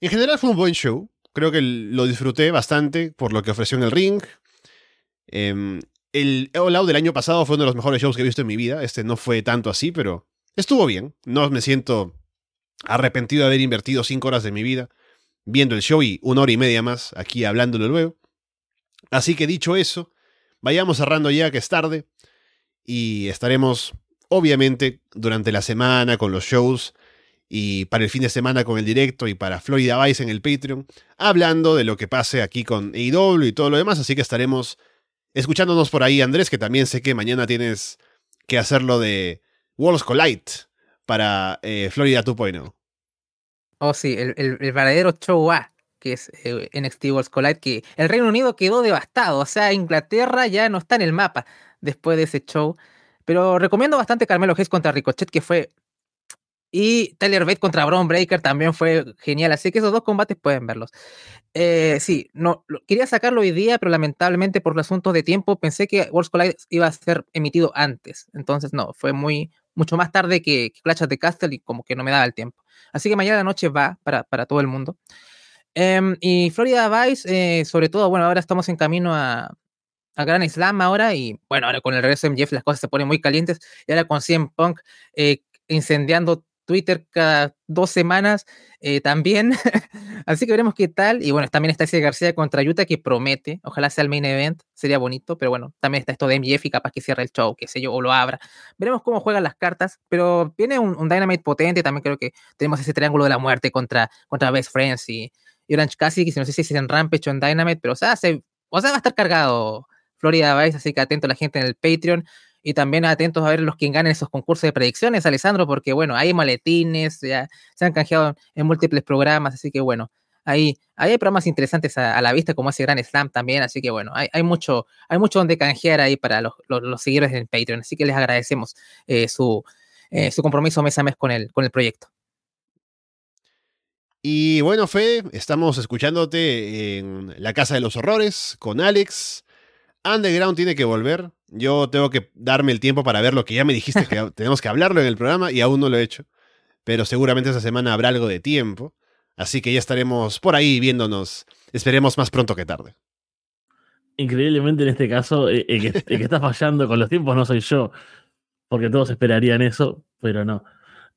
En general fue un buen show, Creo que lo disfruté bastante por lo que ofreció en el ring. Em, el All del año pasado fue uno de los mejores shows que he visto en mi vida. Este no fue tanto así, pero estuvo bien. No me siento arrepentido de haber invertido cinco horas de mi vida viendo el show y una hora y media más aquí hablándolo luego. Así que dicho eso, vayamos cerrando ya que es tarde y estaremos obviamente durante la semana con los shows y para el fin de semana con el directo y para Florida Vice en el Patreon, hablando de lo que pase aquí con AEW y todo lo demás, así que estaremos escuchándonos por ahí, Andrés, que también sé que mañana tienes que hacerlo de Worlds Collide para eh, Florida 2.0. Oh, sí, el, verdadero show A, que es eh, NXT Worlds Collide, que el Reino Unido quedó devastado, o sea, Inglaterra ya no está en el mapa después de ese show. Pero recomiendo bastante Carmelo Hayes contra Ricochet, que fue y Tyler Bate contra Braun Breaker también fue genial. Así que esos dos combates pueden verlos. Eh, sí, no, quería sacarlo hoy día, pero lamentablemente por los asuntos de tiempo pensé que Worlds Collide iba a ser emitido antes. Entonces, no, fue muy, mucho más tarde que, Clash of the Castle y como que no me daba el tiempo. Así que mañana noche va para, para todo el mundo. Em, y Florida Vice, eh, sobre todo, bueno, ahora estamos en camino a, a Gran Slam ahora y bueno, ahora con el regreso de MJF las cosas se ponen muy calientes y ahora con CM Punk eh, incendiando Twitter cada dos semanas eh, también. Así que veremos qué tal. Y bueno, también está ese García contra Utah que promete. Ojalá sea el main event. Sería bonito. Pero bueno, también está esto de MJF y capaz que cierre el show, qué sé yo, o lo abra. Veremos cómo juegan las cartas. Pero viene un, Dynamite potente. También creo que tenemos ese triángulo de la muerte contra, contra Best Friends y, Orange Cassidy, que no sé si es en Rampage o en Dynamite. Pero o sea, o sea, va a estar cargado Florida Vice. Así que atento a la gente en el Patreon y también atentos a ver los que ganen esos concursos de predicciones, Alessandro, porque bueno, hay maletines, ya se han canjeado en múltiples programas, así que bueno, ahí, hay programas interesantes a, la vista, como ese Gran Slam también, así que bueno, hay, mucho, hay mucho donde canjear ahí para los, seguidores del Patreon, así que les agradecemos eh, su, eh, su compromiso mes a mes con el, con el proyecto. Y bueno, Fede, estamos escuchándote en La Casa de los Horrores con Alex. Underground tiene que volver. Yo tengo que darme el tiempo para ver lo que ya me dijiste que tenemos que hablarlo en el programa y aún no lo he hecho. Pero seguramente esta semana habrá algo de tiempo. Así que ya estaremos por ahí viéndonos. Esperemos más pronto que tarde. Increíblemente en este caso, eh, el que, está fallando con los tiempos no soy yo. Porque todos esperarían eso, pero no.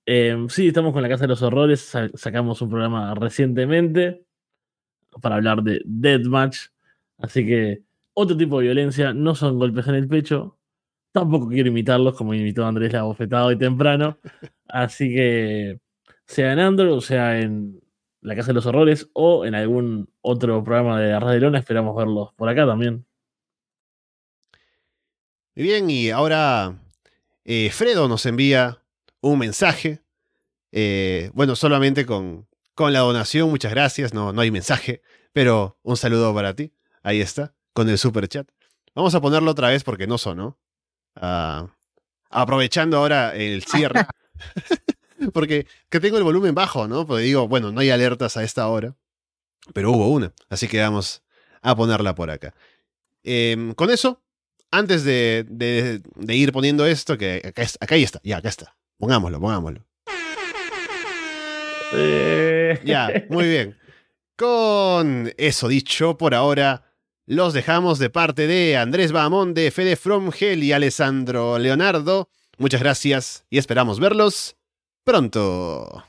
Em, sí, estamos con la Casa de los Horrores. Sacamos un programa recientemente para hablar de Deathmatch. Así que otro tipo de violencia, no son golpes en el pecho. Tampoco quiero imitarlos como imitó Andrés la bofetada hoy temprano. Así que, sea en Android, o sea en La Casa de los Horrores, o en algún otro programa de de Lona, esperamos verlos por acá también. Muy bien, y ahora eh, Fredo nos envía un mensaje. Eh, bueno, solamente con, con la donación, muchas gracias. No, no hay mensaje, pero un saludo para ti. Ahí está con el super chat. Vamos a ponerlo otra vez porque no sonó. Ah, aprovechando ahora el cierre. porque que tengo el volumen bajo, ¿no? Porque digo, bueno, no hay alertas a esta hora. Pero hubo una. Así que vamos a ponerla por acá. Em, con eso, antes de, de, ir poniendo esto, que acá, acá ahí está, ya, acá está. Pongámoslo, pongámoslo. Ya, muy bien. Con eso dicho, por ahora los dejamos de parte de Andrés de Fede Fromgel y Alessandro Leonardo. Muchas gracias y esperamos verlos pronto.